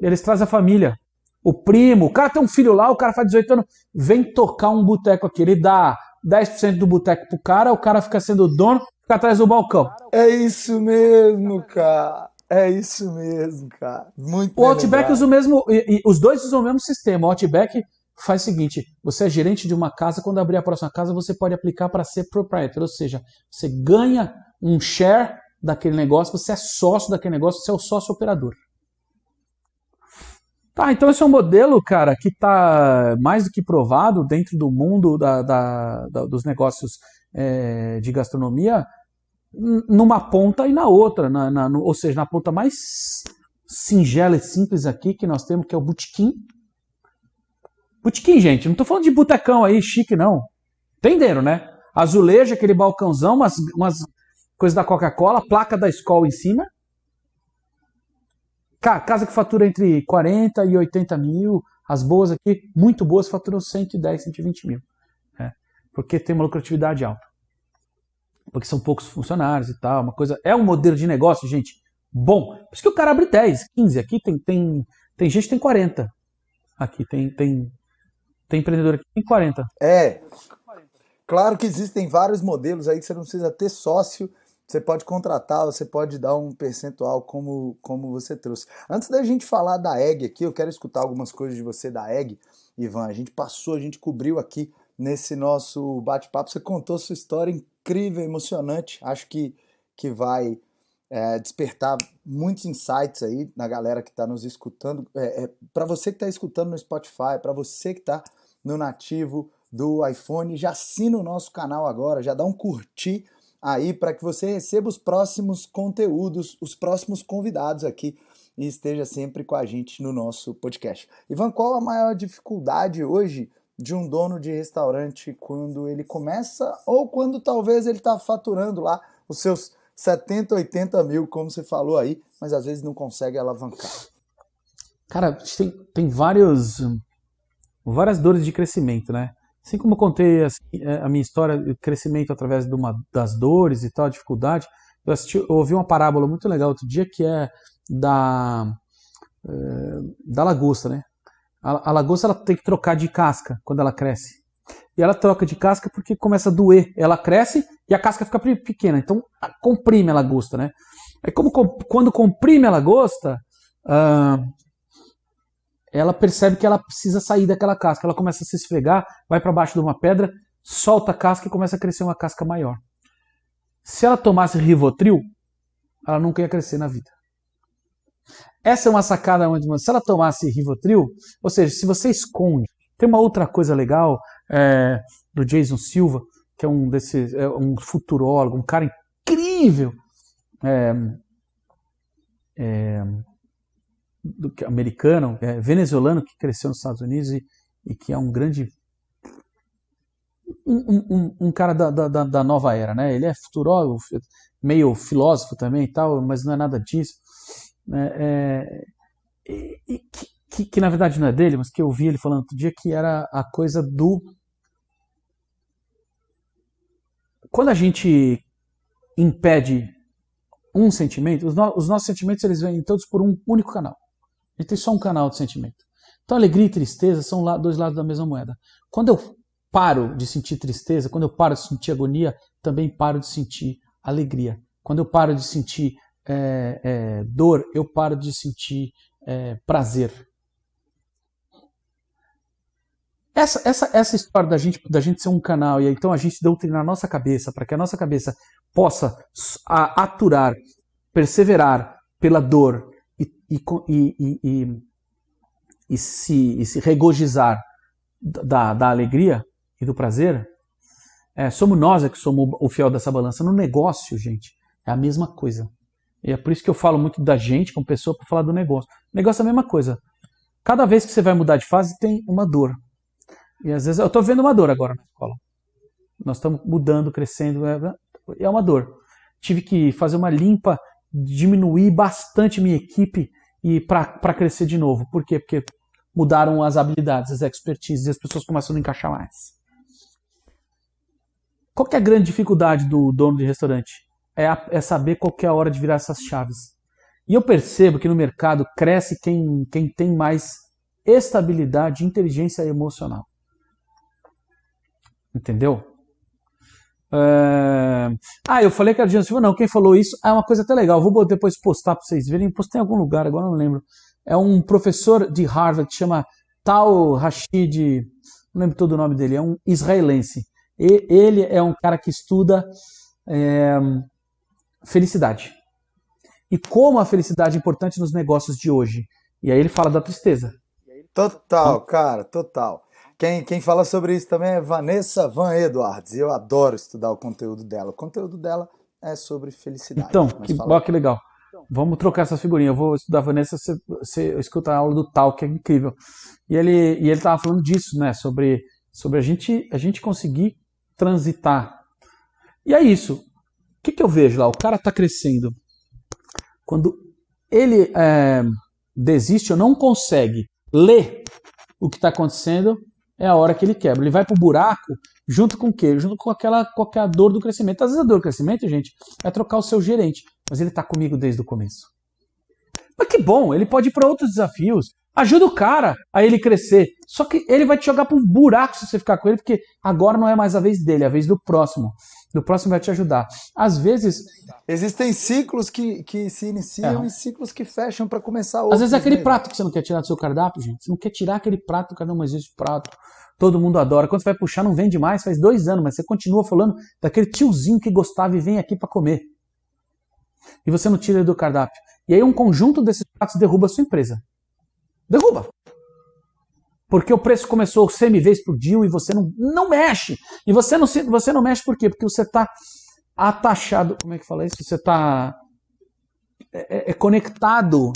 Eles trazem a família, o primo, o cara tem um filho lá, o cara faz 18 anos, vem tocar um boteco aqui. Ele dá 10% do boteco pro cara, o cara fica sendo dono, fica atrás do balcão. É isso mesmo, cara. É isso mesmo, cara. Muito O Outback usa o mesmo. E, e, os dois usam o mesmo sistema. O Outback faz o seguinte: você é gerente de uma casa, quando abrir a próxima casa, você pode aplicar para ser proprietor, ou seja, você ganha um share daquele negócio, você é sócio daquele negócio, você é o sócio operador. Tá, então esse é um modelo, cara, que está mais do que provado dentro do mundo da, da, da, dos negócios é, de gastronomia, numa ponta e na outra, na, na, no, ou seja, na ponta mais singela e simples aqui que nós temos, que é o botequim, Botequim, gente, não tô falando de botecão aí, chique, não. Entenderam, né? Azulejo, aquele balcãozão, umas, umas coisas da Coca-Cola, placa da escola em cima. Casa que fatura entre 40 e 80 mil. As boas aqui, muito boas, faturam 110, 120 mil. Né? Porque tem uma lucratividade alta. Porque são poucos funcionários e tal. Uma coisa. É um modelo de negócio, gente, bom. Por isso que o cara abre 10, 15. Aqui tem, tem, tem gente que tem 40. Aqui tem, tem tem empreendedor aqui tem 40. É. Claro que existem vários modelos aí que você não precisa ter sócio, você pode contratar, você pode dar um percentual como, como você trouxe. Antes da gente falar da EG aqui, eu quero escutar algumas coisas de você da EG, Ivan. A gente passou, a gente cobriu aqui nesse nosso bate-papo. Você contou sua história incrível, emocionante. Acho que, que vai é, despertar muitos insights aí na galera que está nos escutando. É, é para você que está escutando no Spotify, para você que está no nativo do iPhone. Já assina o nosso canal agora, já dá um curtir aí para que você receba os próximos conteúdos, os próximos convidados aqui e esteja sempre com a gente no nosso podcast. Ivan, qual a maior dificuldade hoje de um dono de restaurante quando ele começa ou quando talvez ele está faturando lá os seus 70, 80 mil, como você falou aí, mas às vezes não consegue alavancar? Cara, tem, tem vários várias dores de crescimento, né? Assim como eu contei assim, é, a minha história de crescimento através de uma, das dores e tal, dificuldade, eu, assisti, eu ouvi uma parábola muito legal outro dia que é da, é, da lagosta, né? A, lagosta ela tem que trocar de casca quando ela cresce. E ela troca de casca porque começa a doer. Ela cresce e a casca fica pequena. Então comprime a lagosta, né? Aí como quando comprime a lagosta, uh, ela percebe que ela precisa sair daquela casca. Ela começa a se esfregar, vai para baixo de uma pedra, solta a casca e começa a crescer uma casca maior. Se ela tomasse Rivotril, ela nunca ia crescer na vida. Essa é uma sacada muito. Se ela tomasse Rivotril, ou seja, se você esconde. Tem uma outra coisa legal é, do Jason Silva, que é um desses, é um futurólogo, um cara incrível, é, é, do, americano, é, venezuelano que cresceu nos Estados Unidos e, e que é um grande um, um, um, cara da, da, da, nova era, né? Ele é futurólogo, meio filósofo também e tal, mas não é nada disso. É, é, e, que, que, que, na verdade não é dele, mas que eu vi ele falando outro dia que era a coisa do. Quando a gente impede um sentimento, os, no, os nossos sentimentos eles vêm todos por um único canal. A gente tem só um canal de sentimento. Então alegria e tristeza são dois lados da mesma moeda. Quando eu paro de sentir tristeza, quando eu paro de sentir agonia, também paro de sentir alegria. Quando eu paro de sentir é, é, dor, eu paro de sentir é, prazer. Essa, essa, essa história da gente, da gente ser um canal e então a gente doutrinar a nossa cabeça para que a nossa cabeça possa aturar, perseverar pela dor e, e, e, e, e se, se regozijar da, da alegria e do prazer, é, somos nós é que somos o fiel dessa balança. No negócio, gente, é a mesma coisa. E é por isso que eu falo muito da gente como pessoa para falar do negócio. O negócio é a mesma coisa. Cada vez que você vai mudar de fase, tem uma dor. E às vezes eu estou vendo uma dor agora na escola. Nós estamos mudando, crescendo, é, é uma dor. Tive que fazer uma limpa, diminuir bastante minha equipe e para crescer de novo. Por quê? Porque mudaram as habilidades, as expertises e as pessoas começam a encaixar mais. Qual é a grande dificuldade do dono de restaurante? É, a, é saber qual é a hora de virar essas chaves. E eu percebo que no mercado cresce quem, quem tem mais estabilidade, inteligência emocional. Entendeu? É... Ah, eu falei que era Diana Silva. Não, quem falou isso é uma coisa até legal. Vou depois postar para vocês verem. Postei em algum lugar, agora não lembro. É um professor de Harvard que chama Tal Rashid. Não lembro todo o nome dele. É um israelense. E ele é um cara que estuda é, felicidade. E como a felicidade é importante nos negócios de hoje. E aí ele fala da tristeza. Total, cara, total. Quem, quem fala sobre isso também é Vanessa Van Edwards. E eu adoro estudar o conteúdo dela. O conteúdo dela é sobre felicidade. Então, que, ó, que legal. Vamos trocar essas figurinhas. Eu vou estudar Vanessa, você, você escuta a aula do tal, que é incrível. E ele e ele tava falando disso, né? Sobre, sobre a gente a gente conseguir transitar. E é isso. O que, que eu vejo lá? O cara está crescendo. Quando ele é, desiste ou não consegue ler o que está acontecendo, é a hora que ele quebra. Ele vai para o buraco junto com o quê? Junto com aquela, com aquela dor do crescimento. Às vezes a dor do crescimento, gente, é trocar o seu gerente. Mas ele está comigo desde o começo. Mas que bom, ele pode ir para outros desafios. Ajuda o cara a ele crescer. Só que ele vai te jogar para um buraco se você ficar com ele, porque agora não é mais a vez dele, é a vez do próximo. Do próximo vai te ajudar. Às vezes. Existem ciclos que, que se iniciam é. e ciclos que fecham para começar outros. Às vezes é aquele prato que você não quer tirar do seu cardápio, gente. Você não quer tirar aquele prato, cada um existe prato. Todo mundo adora. Quando você vai puxar, não vende mais, faz dois anos, mas você continua falando daquele tiozinho que gostava e vem aqui para comer. E você não tira ele do cardápio. E aí um conjunto desses pratos derruba a sua empresa. Derruba. Porque o preço começou 100 vezes por dia e você não, não mexe. E você não, você não mexe por quê? Porque você está atachado. Como é que fala isso? Você está é, é, é, conectado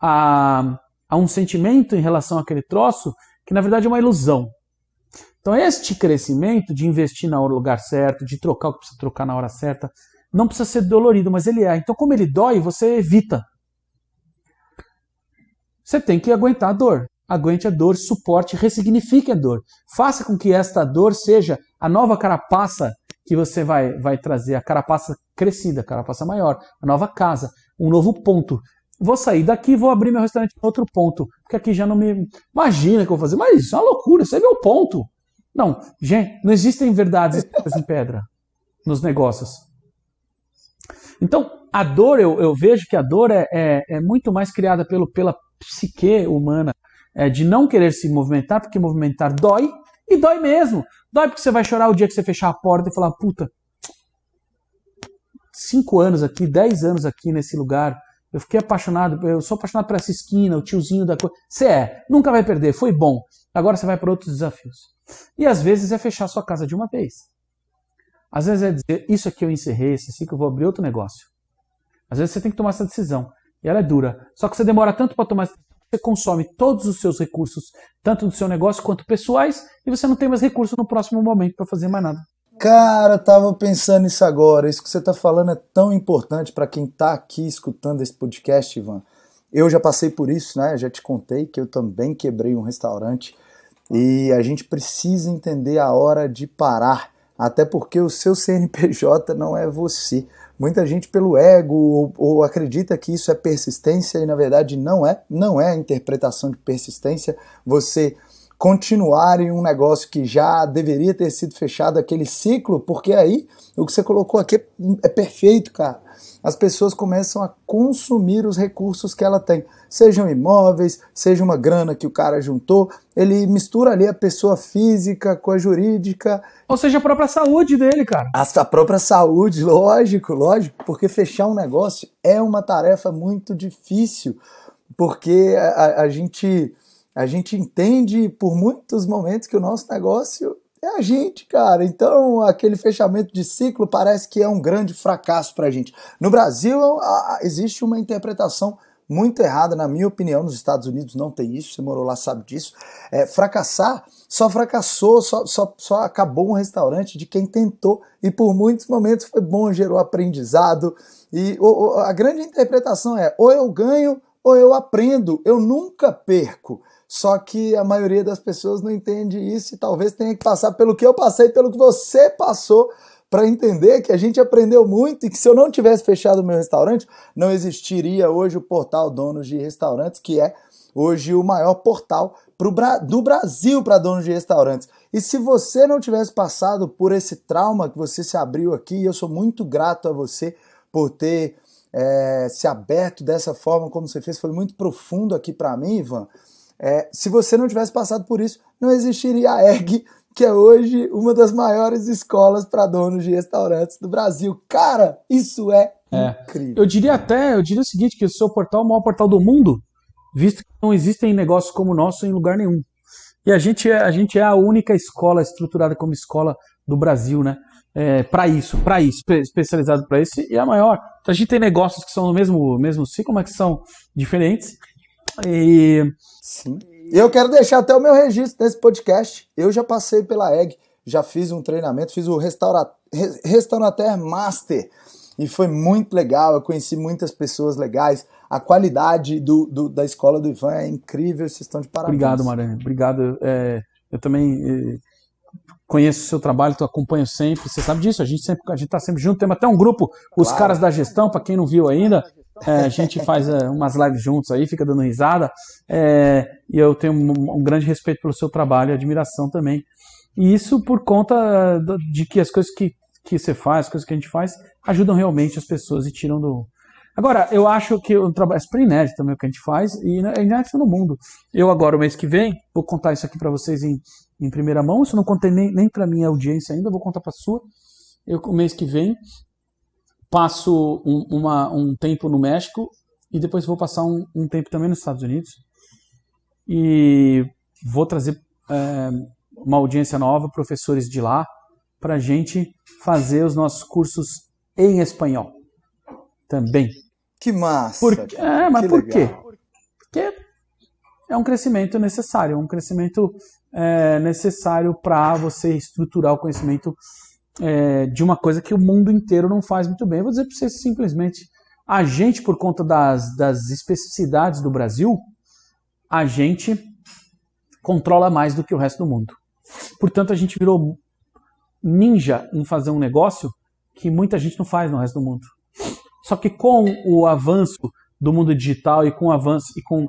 a, a um sentimento em relação àquele troço que na verdade é uma ilusão. Então, este crescimento de investir no lugar certo, de trocar o que precisa trocar na hora certa, não precisa ser dolorido, mas ele é. Então, como ele dói, você evita. Você tem que aguentar a dor. Aguente a dor, suporte, ressignifique a dor. Faça com que esta dor seja a nova carapaça que você vai, vai trazer, a carapaça crescida, a carapaça maior, a nova casa, um novo ponto. Vou sair daqui vou abrir meu restaurante em outro ponto, porque aqui já não me. Imagina que eu vou fazer, mas isso é uma loucura, isso é meu ponto. Não, gente, não existem verdades em pedra nos negócios. Então, a dor, eu, eu vejo que a dor é, é, é muito mais criada pelo, pela psique humana é, de não querer se movimentar, porque movimentar dói, e dói mesmo. Dói porque você vai chorar o dia que você fechar a porta e falar, puta, cinco anos aqui, dez anos aqui nesse lugar. Eu fiquei apaixonado, eu sou apaixonado por essa esquina, o tiozinho da coisa. Você é, nunca vai perder, foi bom. Agora você vai para outros desafios. E às vezes é fechar sua casa de uma vez. Às vezes é dizer, isso aqui eu encerrei, esse ciclo eu vou abrir outro negócio. Às vezes você tem que tomar essa decisão. E ela é dura. Só que você demora tanto para tomar essa decisão, você consome todos os seus recursos, tanto do seu negócio quanto pessoais, e você não tem mais recurso no próximo momento para fazer mais nada. Cara, tava pensando nisso agora. Isso que você tá falando é tão importante para quem tá aqui escutando esse podcast, Ivan. Eu já passei por isso, né? Já te contei que eu também quebrei um restaurante e a gente precisa entender a hora de parar, até porque o seu CNPJ não é você. Muita gente, pelo ego, ou, ou, acredita que isso é persistência e na verdade não é. Não é a interpretação de persistência. Você continuar em um negócio que já deveria ter sido fechado aquele ciclo, porque aí o que você colocou aqui é, perfeito, cara. As pessoas começam a consumir os recursos que ela tem, sejam imóveis, seja uma grana que o cara juntou, ele mistura ali a pessoa física com a jurídica. Ou seja, a própria saúde dele, cara. A própria saúde, lógico, lógico, porque fechar um negócio é uma tarefa muito difícil, porque a, a gente a gente entende por muitos momentos que o nosso negócio é a gente, cara. Então, aquele fechamento de ciclo parece que é um grande fracasso para a gente. No Brasil, existe uma interpretação muito errada, na minha opinião. Nos Estados Unidos não tem isso, você morou lá, sabe disso. É, fracassar só fracassou, só, só, só acabou um restaurante de quem tentou e por muitos momentos foi bom, gerou aprendizado. E a grande interpretação é: ou eu ganho ou eu aprendo, eu nunca perco. Só que a maioria das pessoas não entende isso e talvez tenha que passar pelo que eu passei, pelo que você passou, para entender que a gente aprendeu muito e que se eu não tivesse fechado o meu restaurante, não existiria hoje o portal Donos de Restaurantes, que é hoje o maior portal pro, do Brasil para donos de restaurantes. E se você não tivesse passado por esse trauma que você se abriu aqui, eu sou muito grato a você por ter é, se aberto dessa forma como você fez, foi muito profundo aqui para mim, Ivan. É, se você não tivesse passado por isso, não existiria a EG, que é hoje uma das maiores escolas para donos de restaurantes do Brasil. Cara, isso é, é, incrível. Eu diria até, eu diria o seguinte, que o seu portal é o maior portal do mundo, visto que não existem negócios como o nosso em lugar nenhum. E a gente é, a gente é a única escola estruturada como escola do Brasil, né? É, para isso, para isso, especializado para isso, e a maior. Então a gente tem negócios que são no mesmo, mesmo ciclo, mas que são diferentes. E Sim. Eu quero deixar até o meu registro nesse podcast. Eu já passei pela EG, já fiz um treinamento, fiz o Restaura... Restaurateur Master e foi muito legal. Eu conheci muitas pessoas legais. A qualidade do, do da escola do Ivan é incrível. Vocês estão de parabéns. Obrigado, Maranhão. Obrigado. É, eu também é, conheço o seu trabalho, tu acompanho sempre. Você sabe disso? A gente sempre a gente está sempre junto. Temos até um grupo, os claro. caras da gestão, para quem não viu ainda. É, a gente faz é, umas lives juntos aí, fica dando risada. É, e eu tenho um, um, grande respeito pelo seu trabalho e admiração também. E isso por conta de que as coisas que, que você faz, as coisas que a gente faz, ajudam realmente as pessoas e tiram do. Agora, eu acho que o trabalho é super inédito também o que a gente faz, e é inédito no mundo. Eu agora, o mês que vem, vou contar isso aqui para vocês em, em primeira mão. Isso não contei nem, nem para minha audiência ainda, vou contar para sua. Eu, o mês que vem, passo um, uma, um tempo no México e depois vou passar um, um, tempo também nos Estados Unidos. E vou trazer é, uma audiência nova, professores de lá, para a gente fazer os nossos cursos em espanhol também. Que massa! Por, é, mas por quê? Porque é um crescimento necessário, um crescimento é, necessário para você estruturar o conhecimento é, de uma coisa que o mundo inteiro não faz muito bem. Eu vou dizer para vocês simplesmente, a gente, por conta das, das especificidades do Brasil, a gente controla mais do que o resto do mundo. Portanto, a gente virou ninja em fazer um negócio que muita gente não faz no resto do mundo. Só que com o avanço do mundo digital e com o avanço e com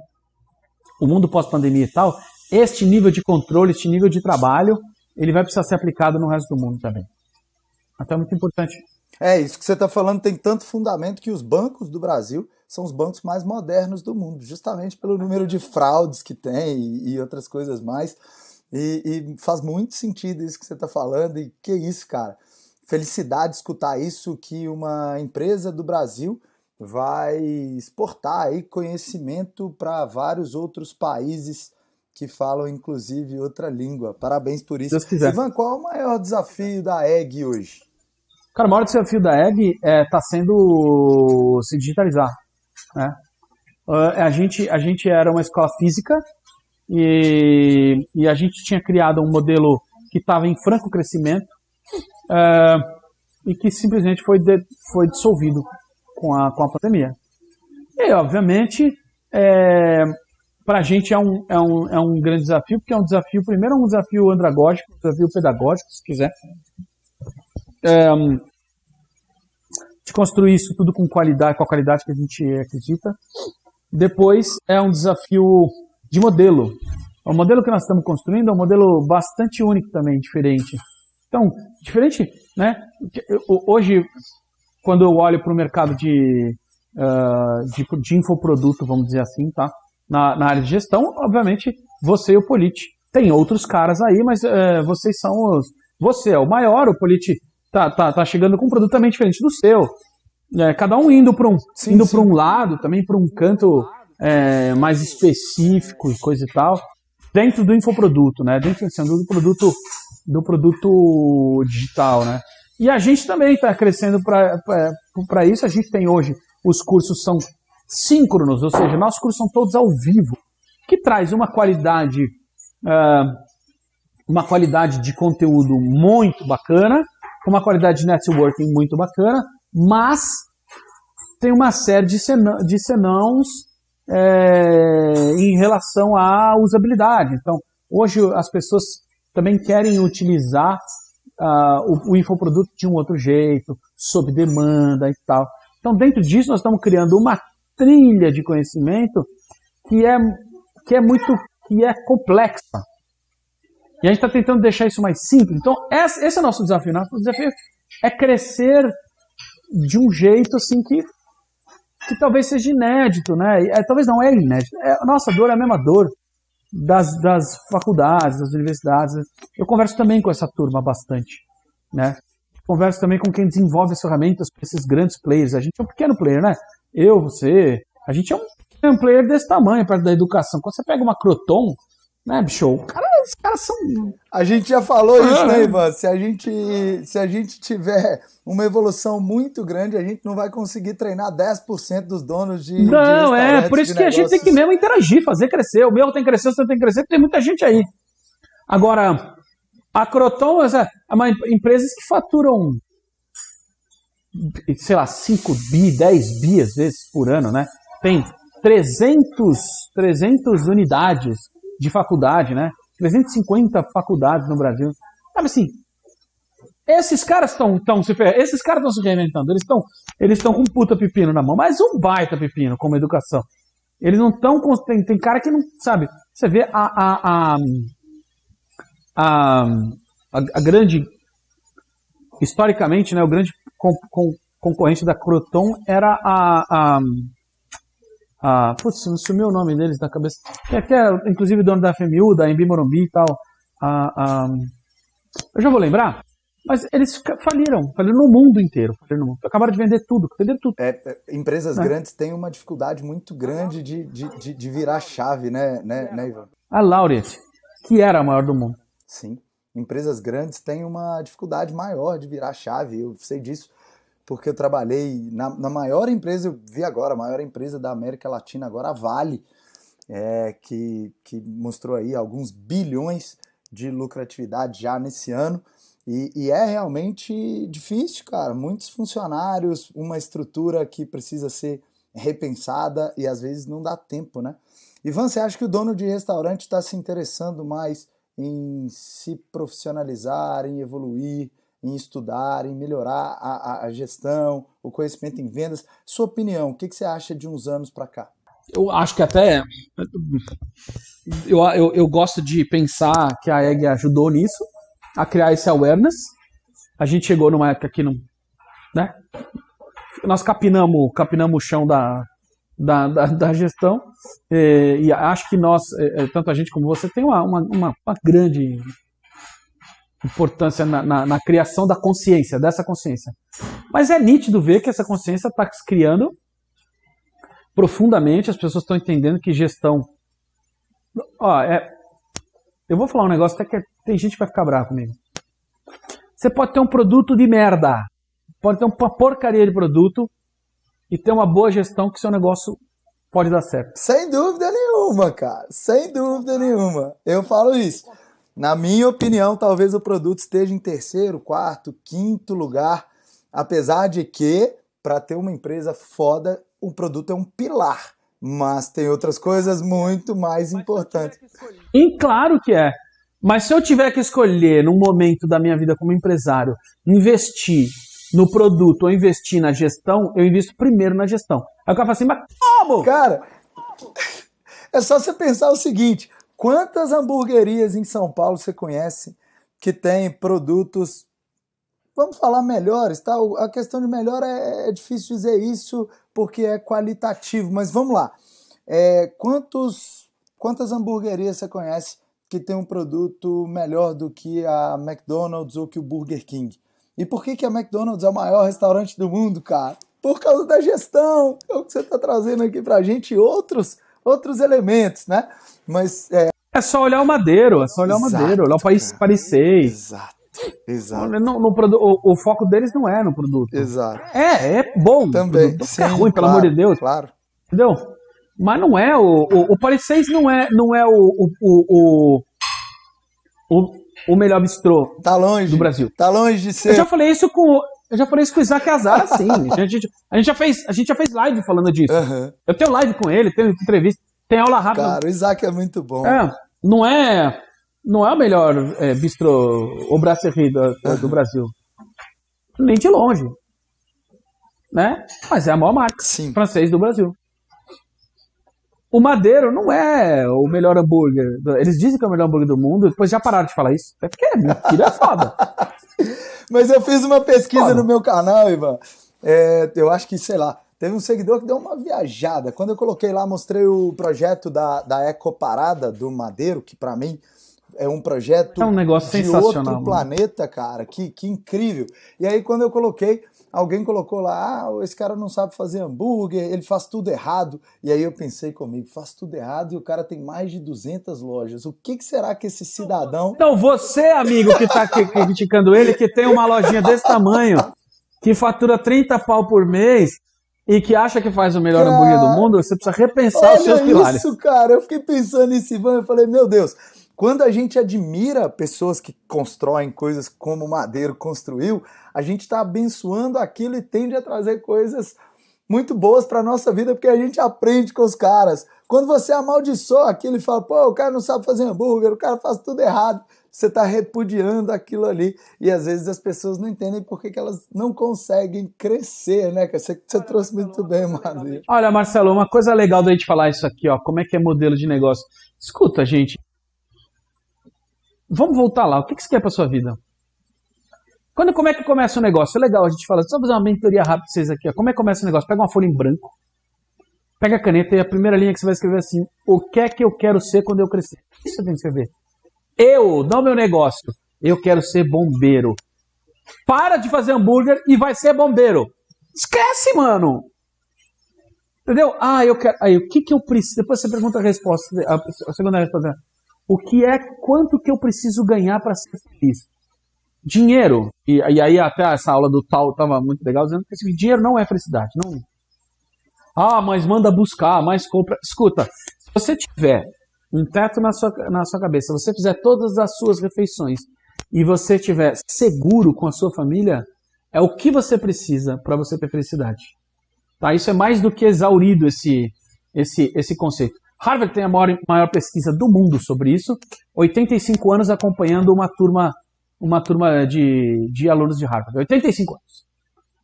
o mundo pós-pandemia e tal, este nível de controle, este nível de trabalho, ele vai precisar ser aplicado no resto do mundo também. Então é muito importante. É, isso que você está falando tem tanto fundamento que os bancos do Brasil são os bancos mais modernos do mundo, justamente pelo número de fraudes que tem e, e outras coisas mais. E, e, faz muito sentido isso que você está falando, e que isso, cara. felicidade escutar isso que uma empresa do Brasil vai exportar aí conhecimento para vários outros países que falam inclusive outra língua. Parabéns por isso. Ivan, qual é o maior desafio da EG hoje? Cara, o maior desafio da EG está é, tá sendo se digitalizar. Né? Uh, a, gente, a gente era uma escola física e, e a gente tinha criado um modelo que estava em franco crescimento uh, e que simplesmente foi, de, foi dissolvido com a, com a pandemia. E, obviamente, é, para a gente é um, é, um, é um grande desafio, porque é um desafio, primeiro, é um desafio andragógico, um desafio pedagógico, se quiser. É, de construir isso tudo com qualidade, com a qualidade que a gente acredita. Depois é um desafio de modelo. O modelo que nós estamos construindo é um modelo bastante único também, diferente. Então, diferente, né? Hoje, quando eu olho para o mercado de, uh, de, de, infoproduto, vamos dizer assim, tá? Na, na, área de gestão, obviamente, você e o Polite. Tem outros caras aí, mas uh, vocês são os. Você é o maior, o Polite tá, tá, tá chegando com um produto também diferente do seu. É, cada um indo para um, sim, indo um lado, também para um canto é, mais específico e coisa e tal, dentro do infoproduto, né? Dentro assim, do produto do produto digital, né? E a gente também está crescendo para isso. A gente tem hoje, os cursos são síncronos, ou seja, nossos cursos são todos ao vivo, que traz uma qualidade, uh, uma qualidade de conteúdo muito bacana, uma qualidade de networking muito bacana, mas tem uma série de, senão, de senãos é, em relação à usabilidade. Então, hoje as pessoas também querem utilizar uh, o, o infoproduto de um outro jeito, sob demanda e tal. Então, dentro disso, nós estamos criando uma trilha de conhecimento que é, que é muito que é complexa. E a gente está tentando deixar isso mais simples. Então, esse, é o nosso desafio. Nosso desafio é crescer de um jeito assim que, que talvez seja inédito, né? É, talvez não é inédito. É, a nossa dor é a mesma dor das, das faculdades, das universidades. Eu converso também com essa turma bastante, né? Converso também com quem desenvolve as ferramentas para esses grandes players. A gente é um pequeno player, né? Eu, você, a gente é um, um player desse tamanho perto da educação. Quando você pega uma Croton, né, bicho? Cara, os caras são. A gente já falou ah, isso, né, Ivan? Se a, gente, se a gente tiver uma evolução muito grande, a gente não vai conseguir treinar 10% dos donos de. Não, de é, por isso que negócios. a gente tem que mesmo interagir, fazer crescer. O meu tem que crescer, o seu tem que crescer, tem muita gente aí. Agora, a Croton é uma empresa que faturam, sei lá, 5 bi, 10 bi às vezes por ano, né? Tem 300, 300 unidades de faculdade, né? 350 faculdades no Brasil. Sabe assim, esses caras estão tão se fer... esses caras estão se reinventando, eles estão eles estão com puta pepino na mão, mas um baita pepino como educação. Eles não estão tem, tem cara que não sabe. Você vê a a, a, a, a grande historicamente, né, o grande concorrente da Croton era a, a ah, putz, não sumiu o nome deles da cabeça. Que, que é, inclusive, dono da FMU, da Embi Morumbi e tal. Ah, ah, eu já vou lembrar. Mas eles faliram, faliram no mundo inteiro. No mundo. Acabaram de vender tudo, venderam tudo. É, é, empresas é. grandes têm uma dificuldade muito grande de, de, de, de virar chave, né, né, né, Ivan? A Laureate, que era a maior do mundo. Sim. Empresas grandes têm uma dificuldade maior de virar chave, eu sei disso porque eu trabalhei na, na, maior empresa, eu vi agora, a maior empresa da América Latina agora, a Vale, é, que, que mostrou aí alguns bilhões de lucratividade já nesse ano. E, e, é realmente difícil, cara. Muitos funcionários, uma estrutura que precisa ser repensada e às vezes não dá tempo, né? Ivan, você acha que o dono de restaurante está se interessando mais em se profissionalizar, em evoluir, em estudar, em melhorar a, a, gestão, o conhecimento em vendas. Sua opinião, o que, que você acha de uns anos para cá? Eu acho que até. Eu, eu, eu, gosto de pensar que a EG ajudou nisso, a criar esse awareness. A gente chegou numa época que não. Né? Nós capinamos, capinamos o chão da, da, da, da gestão. E, e, acho que nós, tanto a gente como você, tem uma, uma, uma grande importância na, na, na, criação da consciência, dessa consciência. Mas é nítido ver que essa consciência está se criando profundamente, as pessoas estão entendendo que gestão. Ó, é, eu vou falar um negócio até que tem gente que vai ficar bravo comigo. Você pode ter um produto de merda, pode ter uma porcaria de produto e ter uma boa gestão que seu negócio pode dar certo. Sem dúvida nenhuma, cara. Sem dúvida nenhuma. Eu falo isso. Na minha opinião, talvez o produto esteja em terceiro, quarto, quinto lugar, apesar de que, para ter uma empresa foda, o produto é um pilar. Mas tem outras coisas muito mais importantes. E claro que é. Mas se eu tiver que escolher, num momento da minha vida como empresário, investir no produto ou investir na gestão, eu invisto primeiro na gestão. Aí o cara fala assim, mas como? Cara, é só você pensar o seguinte: quantas hamburguerias em São Paulo você conhece que tem produtos, vamos falar melhores, tá? A questão de melhor é, é difícil dizer isso porque é qualitativo, mas vamos lá. É, quantos, quantas hamburguerias você conhece que tem um produto melhor do que a McDonald's ou que o Burger King? E por que, que a McDonald's é o maior restaurante do mundo, cara? Por causa da gestão. É o que você está trazendo aqui pra gente outros, outros elementos, né? Mas é... é só olhar o Madeiro, é só olhar Exato, o Madeiro, olhar o país 6. Exato. Exato. No, no, o, o, foco deles não é no produto. Exato. É, é bom. Também. Não fica ruim, claro, pelo amor de Deus. Claro. Entendeu? Mas não é o. O, o Paris 6 não é, não é o, o, o, o, o melhor bistrô tá longe, do Brasil. Tá longe de ser. Eu já falei isso com. Eu já falei isso com o Isaac Azar, sim. A gente, a gente, já, fez, a gente já fez live falando disso. Uhum. Eu tenho live com ele, tenho entrevista, tem aula rápida. Cara, o Isaac é muito bom. É, não é, não é o melhor é, bistrô ou brasserie do, uhum. do Brasil. Nem de longe. Né? Mas é a maior marca Sim. francês do Brasil. O Madeiro não é o melhor hambúrguer. Eles dizem que é o melhor hambúrguer do mundo, depois já pararam de falar isso. É porque é mentira, é foda. Mas eu fiz uma pesquisa foda. no meu canal, Ivan. É, eu acho que, sei lá, teve um seguidor que deu uma viajada. Quando eu coloquei lá, mostrei o projeto da, da Ecoparada do Madeiro, que para mim é um projeto é um negócio de outro planeta, cara. Que, que incrível. E aí, quando eu coloquei, alguém colocou lá, ah, esse cara não sabe fazer hambúrguer, ele faz tudo errado. E aí eu pensei comigo, faz tudo errado e o cara tem mais de 200 lojas. O que, que será que esse cidadão... Então você, amigo, que está criticando ele, que tem uma lojinha desse tamanho, que fatura 30 pau por mês, e que acha que faz o melhor cara, hambúrguer do mundo, você precisa repensar os seus pilares. isso, cara. Eu fiquei pensando nesse Ivan, eu falei, meu Deus, quando a gente admira pessoas que constroem coisas como o Madeiro construiu, a gente está abençoando aquilo e tende a trazer coisas muito boas para nossa vida, porque a gente aprende com os caras. Quando você amaldiçoa aquilo e fala, pô, o cara não sabe fazer hambúrguer, o cara faz tudo errado, você está repudiando aquilo ali. E às vezes as pessoas não entendem por que, elas não conseguem crescer, né? Você, você trouxe muito bem, Madeiro. Olha, Marcelo, uma coisa legal da gente falar isso aqui, ó, como é que é modelo de negócio. Escuta, gente, Vamos voltar lá. O que você quer para sua vida? Quando, como é que começa o negócio? É legal, a gente fala, só fazer uma mentoria rápida para vocês aqui. Ó. Como é que começa o negócio? Pega uma folha em branco, pega a caneta e a primeira linha que você vai escrever assim: O que é que eu quero ser quando eu crescer? Isso você tem que escrever. Eu, não meu negócio. Eu quero ser bombeiro. Para de fazer hambúrguer e vai ser bombeiro. Esquece, mano. Entendeu? Ah, eu quero. Aí, o que que eu preciso? Depois você pergunta a resposta. A segunda resposta o que é quanto que eu preciso ganhar para ser feliz. Dinheiro, e, e, aí até essa aula do tal estava muito legal, dizendo que assim, dinheiro não é felicidade. Não. Ah, mas manda buscar, mais compra. Escuta, se você tiver um teto na sua, na sua cabeça, se você fizer todas as suas refeições e você estiver seguro com a sua família, é o que você precisa para você ter felicidade. Tá? Isso é mais do que exaurido esse, esse, esse conceito. Harvard tem a maior, maior pesquisa do mundo sobre isso, 85 anos acompanhando uma turma, uma turma de, de alunos de Harvard. 85 anos.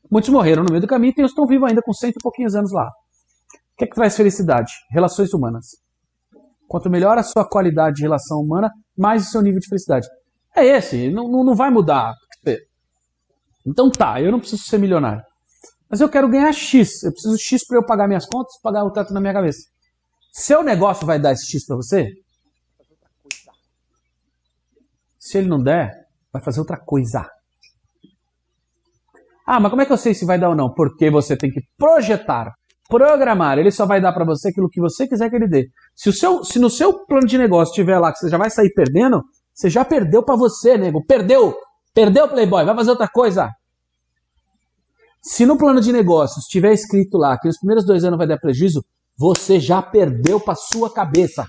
Muitos morreram no meio do caminho e estão vivos ainda com cento e pouquinhos anos lá. O que é que traz felicidade? Relações humanas. Quanto melhor a sua qualidade de relação humana, mais o seu nível de felicidade. É esse, não, não vai mudar. Então tá, eu não preciso ser milionário. Mas eu quero ganhar X. Eu preciso X para eu pagar minhas contas, pagar o teto na minha cabeça. Seu negócio vai dar esse X para você? Se ele não der, Vai fazer outra coisa. Ah, mas como é que eu sei se vai dar ou não? Porque você tem que projetar, programar. Ele só vai dar para você aquilo que você quiser que ele dê. Se, o seu, se no seu plano de negócio tiver lá que você já vai sair perdendo, você já perdeu para você, nego. Perdeu! Perdeu, Playboy. Vai fazer outra coisa. Se no plano de negócios tiver escrito lá que nos primeiros dois anos vai dar prejuízo, você já perdeu para sua cabeça.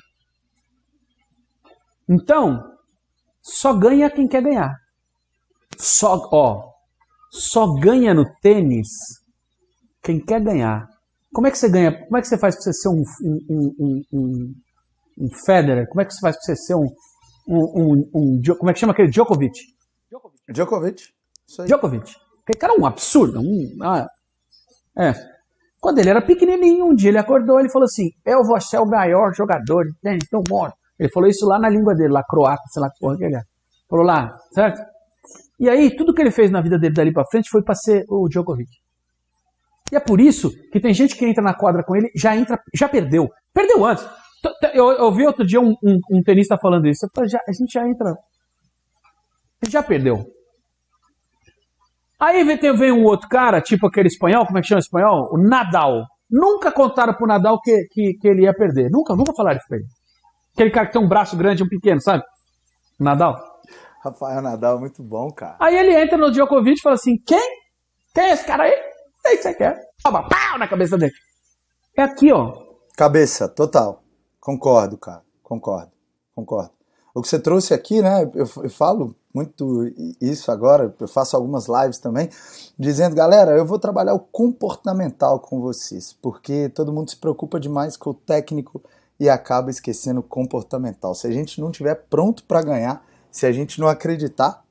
Então, só ganha quem quer ganhar. Só, ó, só ganha no tênis quem quer ganhar. Como é que você ganha? Como é que você faz para você ser um, um, um, um, Federer? Como é que você faz para você ser um, um, um, um, Como é que chama aquele? Djokovic. Djokovic. Djokovic. Aquele cara é um absurdo. Um, ah, é. Quando ele era pequenininho, um dia ele acordou e falou assim: Eu vou ser o maior jogador de tênis do mundo. Ele falou isso lá na língua dele, lá croata, sei lá que porra que ele é. Falou lá, certo? E aí, tudo que ele fez na vida dele dali pra frente foi pra ser o Djokovic. E é por isso que tem gente que entra na quadra com ele, já entra, já perdeu. Perdeu antes. Eu, ouvi outro dia um, um, um tenista falando isso. Já, a gente já entra. Já perdeu. Aí vem, vem um outro cara, tipo aquele espanhol, como é que chama o espanhol? O Nadal. Nunca contaram pro Nadal que, que, que ele ia perder. Nunca, nunca falaram isso pra ele. Aquele cara que tem um braço grande e um pequeno, sabe? Nadal. Rafael Nadal, muito bom, cara. Aí ele entra no Djokovic e fala assim: quem? Quem é esse cara aí? Sei que você quer. Toma, pau na cabeça dele. É aqui, ó. Cabeça, total. Concordo, cara. Concordo. Concordo. O que você trouxe aqui, né? Eu, eu falo muito isso agora, eu faço algumas lives também, dizendo, galera, eu vou trabalhar o comportamental com vocês, porque todo mundo se preocupa demais com o técnico e acaba esquecendo o comportamental. Se a gente não tiver pronto para ganhar, se a gente não acreditar,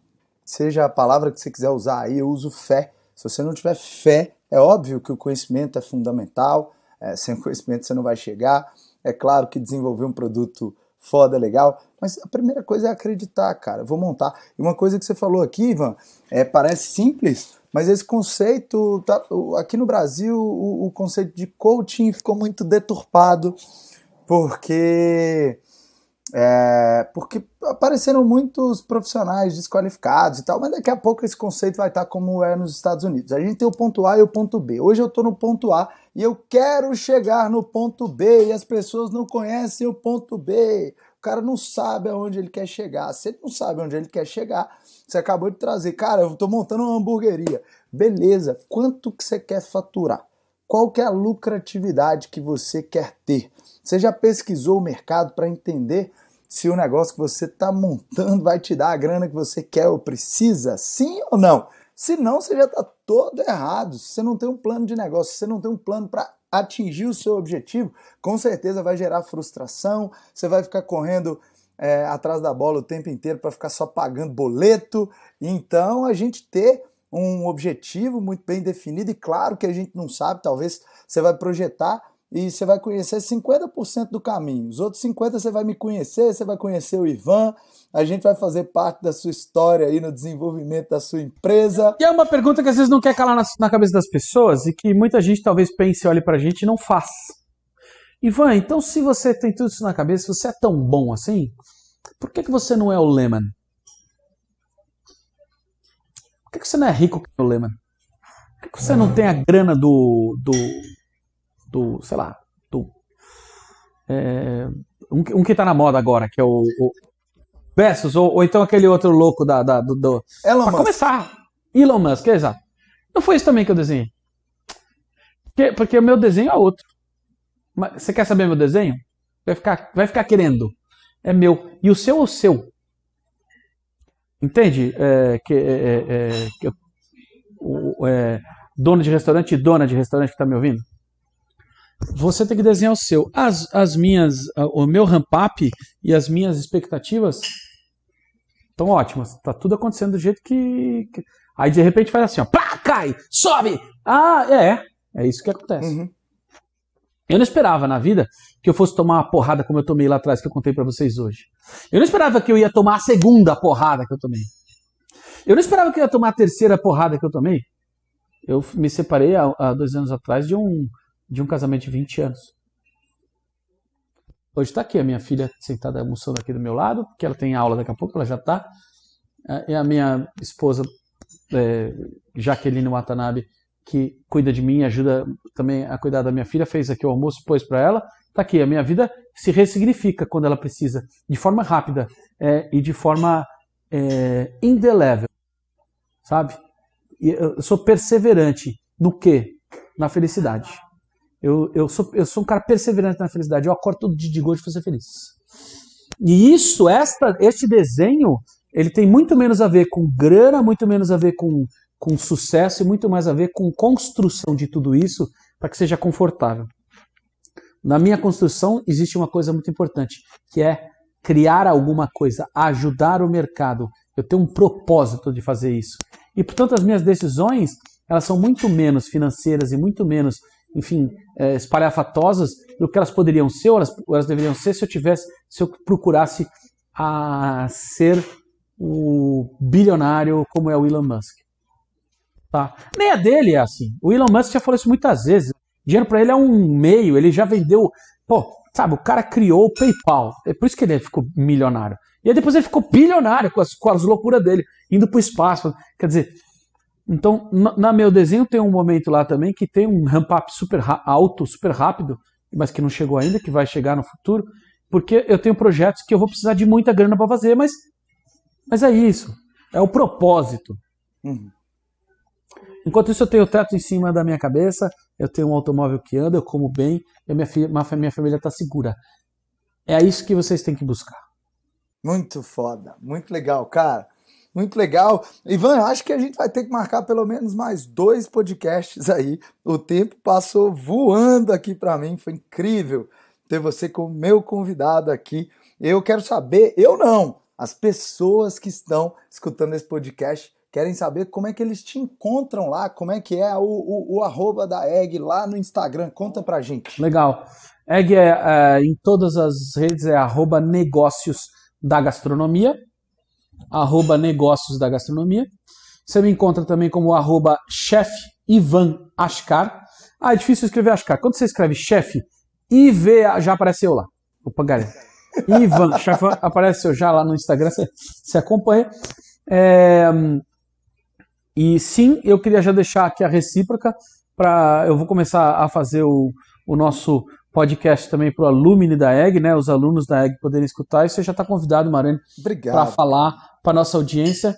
seja a palavra que você quiser usar aí, eu uso fé. Se você não tiver fé, é óbvio que o conhecimento é fundamental, é, sem conhecimento você não vai chegar. É claro que desenvolver um produto foda, legal, mas a primeira coisa é acreditar, cara. Eu vou montar. E uma coisa que você falou aqui, Ivan, é, parece simples, mas esse conceito, tá, aqui no Brasil, o, o conceito de coaching ficou muito deturpado porque é, porque apareceram muitos profissionais desqualificados e tal, mas daqui a pouco esse conceito vai estar como é nos Estados Unidos. A gente tem o ponto A e o ponto B. Hoje eu estou no ponto A e eu quero chegar no ponto B e as pessoas não conhecem o ponto B. O cara não sabe aonde ele quer chegar. Se ele não sabe onde ele quer chegar, você acabou de trazer, cara, eu estou montando uma hamburgueria. Beleza, quanto que você quer faturar? Qual que é a lucratividade que você quer ter? Você já pesquisou o mercado para entender se o negócio que você está montando vai te dar a grana que você quer ou precisa? Sim ou não? Se não, você já está todo errado. Se você não tem um plano de negócio, se você não tem um plano para atingir o seu objetivo, com certeza vai gerar frustração, você vai ficar correndo é, atrás da bola o tempo inteiro para ficar só pagando boleto. Então, a gente ter um objetivo muito bem definido, e claro que a gente não sabe, talvez você vai projetar e você vai conhecer 50% do caminho. Os outros 50% você vai me conhecer, você vai conhecer o Ivan, a gente vai fazer parte da sua história aí no desenvolvimento da sua empresa. E é uma pergunta que às vezes não quer calar na, na cabeça das pessoas e que muita gente talvez pense olhe pra gente e não faz. Ivan, então se você tem tudo isso na cabeça, você é tão bom assim, por que, que você não é o Lehman? Por que, que você não é rico que o Lehman? Por que, que você não tem a grana do, do do, sei lá, do. É, um, um, que tá na moda agora, que é o. o Versus, ou, ou, então aquele outro louco da. da do, do, Elon pra Musk. começar, Elon Musk, é exato. Não foi isso também que eu desenhei. Porque, porque o meu desenho é outro. Mas, você quer saber meu desenho? Vai ficar, vai ficar querendo. É meu. E o seu é o seu. Entende? É, que, é, é, é que o, é, dono de restaurante e dona de restaurante que está me ouvindo? Você tem que desenhar o seu. As, as minhas, o meu ramp-up e as minhas expectativas estão ótimas. Tá tudo acontecendo do jeito que, que, Aí de repente faz assim, ó, pá, cai, sobe. Ah, é, é isso que acontece. Uhum. Eu não esperava na vida que eu fosse tomar uma porrada como eu tomei lá atrás que eu contei para vocês hoje. Eu não esperava que eu ia tomar a segunda porrada que eu tomei. Eu não esperava que eu ia tomar a terceira porrada que eu tomei. Eu me separei há, há dois anos atrás de um de um casamento de 20 anos. Hoje está aqui a minha filha sentada almoçando aqui do meu lado, porque ela tem aula daqui a pouco, ela já está. e a minha esposa, é, Jaqueline Watanabe, que cuida de mim, ajuda também a cuidar da minha filha, fez aqui o almoço, pôs para ela. Tá aqui, a minha vida se ressignifica quando ela precisa, de forma rápida é, e de forma é, indelével, sabe? eu sou perseverante no quê? Na felicidade. Eu, eu, sou, eu sou um cara perseverante na felicidade. Eu acordo todo dia de gosto para ser feliz. E isso, esta, este desenho, ele tem muito menos a ver com grana, muito menos a ver com, com sucesso e muito mais a ver com construção de tudo isso para que seja confortável. Na minha construção existe uma coisa muito importante, que é criar alguma coisa, ajudar o mercado. Eu tenho um propósito de fazer isso. E, portanto, as minhas decisões, elas são muito menos financeiras e muito menos, enfim, é, espalhafatosas do que elas poderiam ser, ou elas, ou elas deveriam ser se eu tivesse, se eu procurasse a ser o bilionário como é o Elon Musk. Tá? Nem a dele é assim. O Elon Musk já falou isso muitas vezes. Dinheiro para ele é um meio, ele já vendeu. Pô, sabe, o cara criou o PayPal. É por isso que ele ficou milionário. E aí depois ele ficou bilionário com as, com as loucuras dele, indo para o espaço. Quer dizer, então, na meu desenho tem um momento lá também que tem um ramp-up super alto, super rápido, mas que não chegou ainda, que vai chegar no futuro, porque eu tenho projetos que eu vou precisar de muita grana para fazer, mas, mas é isso. É o propósito. Uhum. Enquanto isso, eu tenho o teto em cima da minha cabeça, eu tenho um automóvel que anda, eu como bem, e minha, filha, minha família está segura. É isso que vocês têm que buscar. Muito foda, muito legal, cara. Muito legal. Ivan, acho que a gente vai ter que marcar pelo menos mais dois podcasts aí. O tempo passou voando aqui para mim, foi incrível ter você como meu convidado aqui. Eu quero saber, eu não, as pessoas que estão escutando esse podcast querem saber como é que eles te encontram lá, como é que é o, o, o arroba da Egg lá no Instagram. Conta pra gente. Legal. Egg é, é, em todas as redes é arroba negócios da gastronomia, arroba negócios da gastronomia. Você me encontra também como arroba chef Ivan Ascar. Ah, é difícil escrever Ascar. Quando você escreve chefe, IV já apareceu lá. Opa, galera. Ivan, chefe apareceu já lá no Instagram, você, você acompanha. É, e sim, eu queria já deixar aqui a recíproca para eu vou começar a fazer o, o nosso podcast também para o alumni da EG, né? Os alunos da EG poderem escutar. E você já está convidado, Marane, para falar para nossa audiência.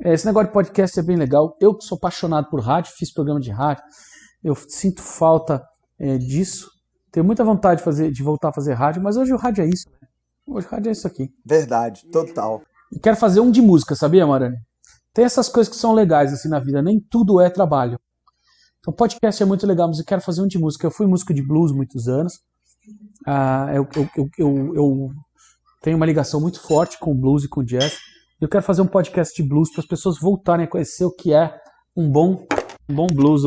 É, esse negócio de podcast é bem legal. Eu que sou apaixonado por rádio, fiz programa de rádio, eu sinto falta é, disso. Tenho muita vontade de, fazer, de voltar a fazer rádio, mas hoje o rádio é isso. Né? Hoje o rádio é isso aqui. Verdade, total. E quero fazer um de música, sabia, Marane? Tem essas coisas que são legais assim na vida, nem tudo é trabalho. O podcast é muito legal, mas eu quero fazer um de música. Eu fui músico de blues muitos anos. Ah, eu, eu, eu, eu, tenho uma ligação muito forte com blues e com jazz. Eu quero fazer um podcast de blues para as pessoas voltarem a conhecer o que é um bom, um bom blues.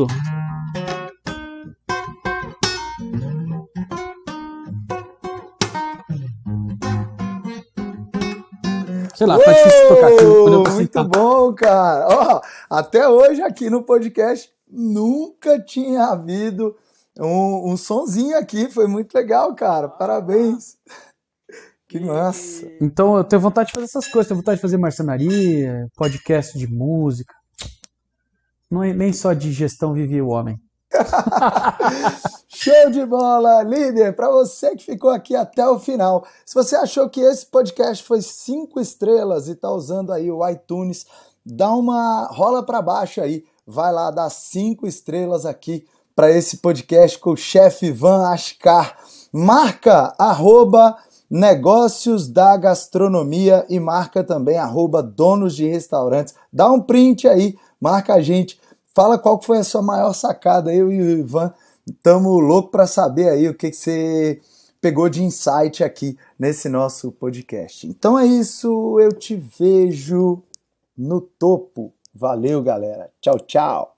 Sei lá, tá difícil tocar aqui. Muito bom, cara. Ó, até hoje aqui no podcast nunca tinha havido um, um sonzinho aqui. Foi muito legal, cara. Parabéns. Que massa. Então eu tenho vontade de fazer essas coisas. Tenho vontade de fazer marcenaria, podcast de música. Não é nem só de gestão vive o homem. Show de bola, líder! Para você que ficou aqui até o final, se você achou que esse podcast foi cinco estrelas e tá usando aí o iTunes, dá uma rola para baixo aí, vai lá dar cinco estrelas aqui para esse podcast com o chefe Van Ascar. Marca arroba negócios da gastronomia e marca também arroba donos de restaurantes. Dá um print aí, marca a gente. Fala qual foi a sua maior sacada. Eu e o Ivan estamos loucos para saber aí o que, que você pegou de insight aqui nesse nosso podcast. Então é isso, eu te vejo no topo. Valeu, galera. Tchau, tchau.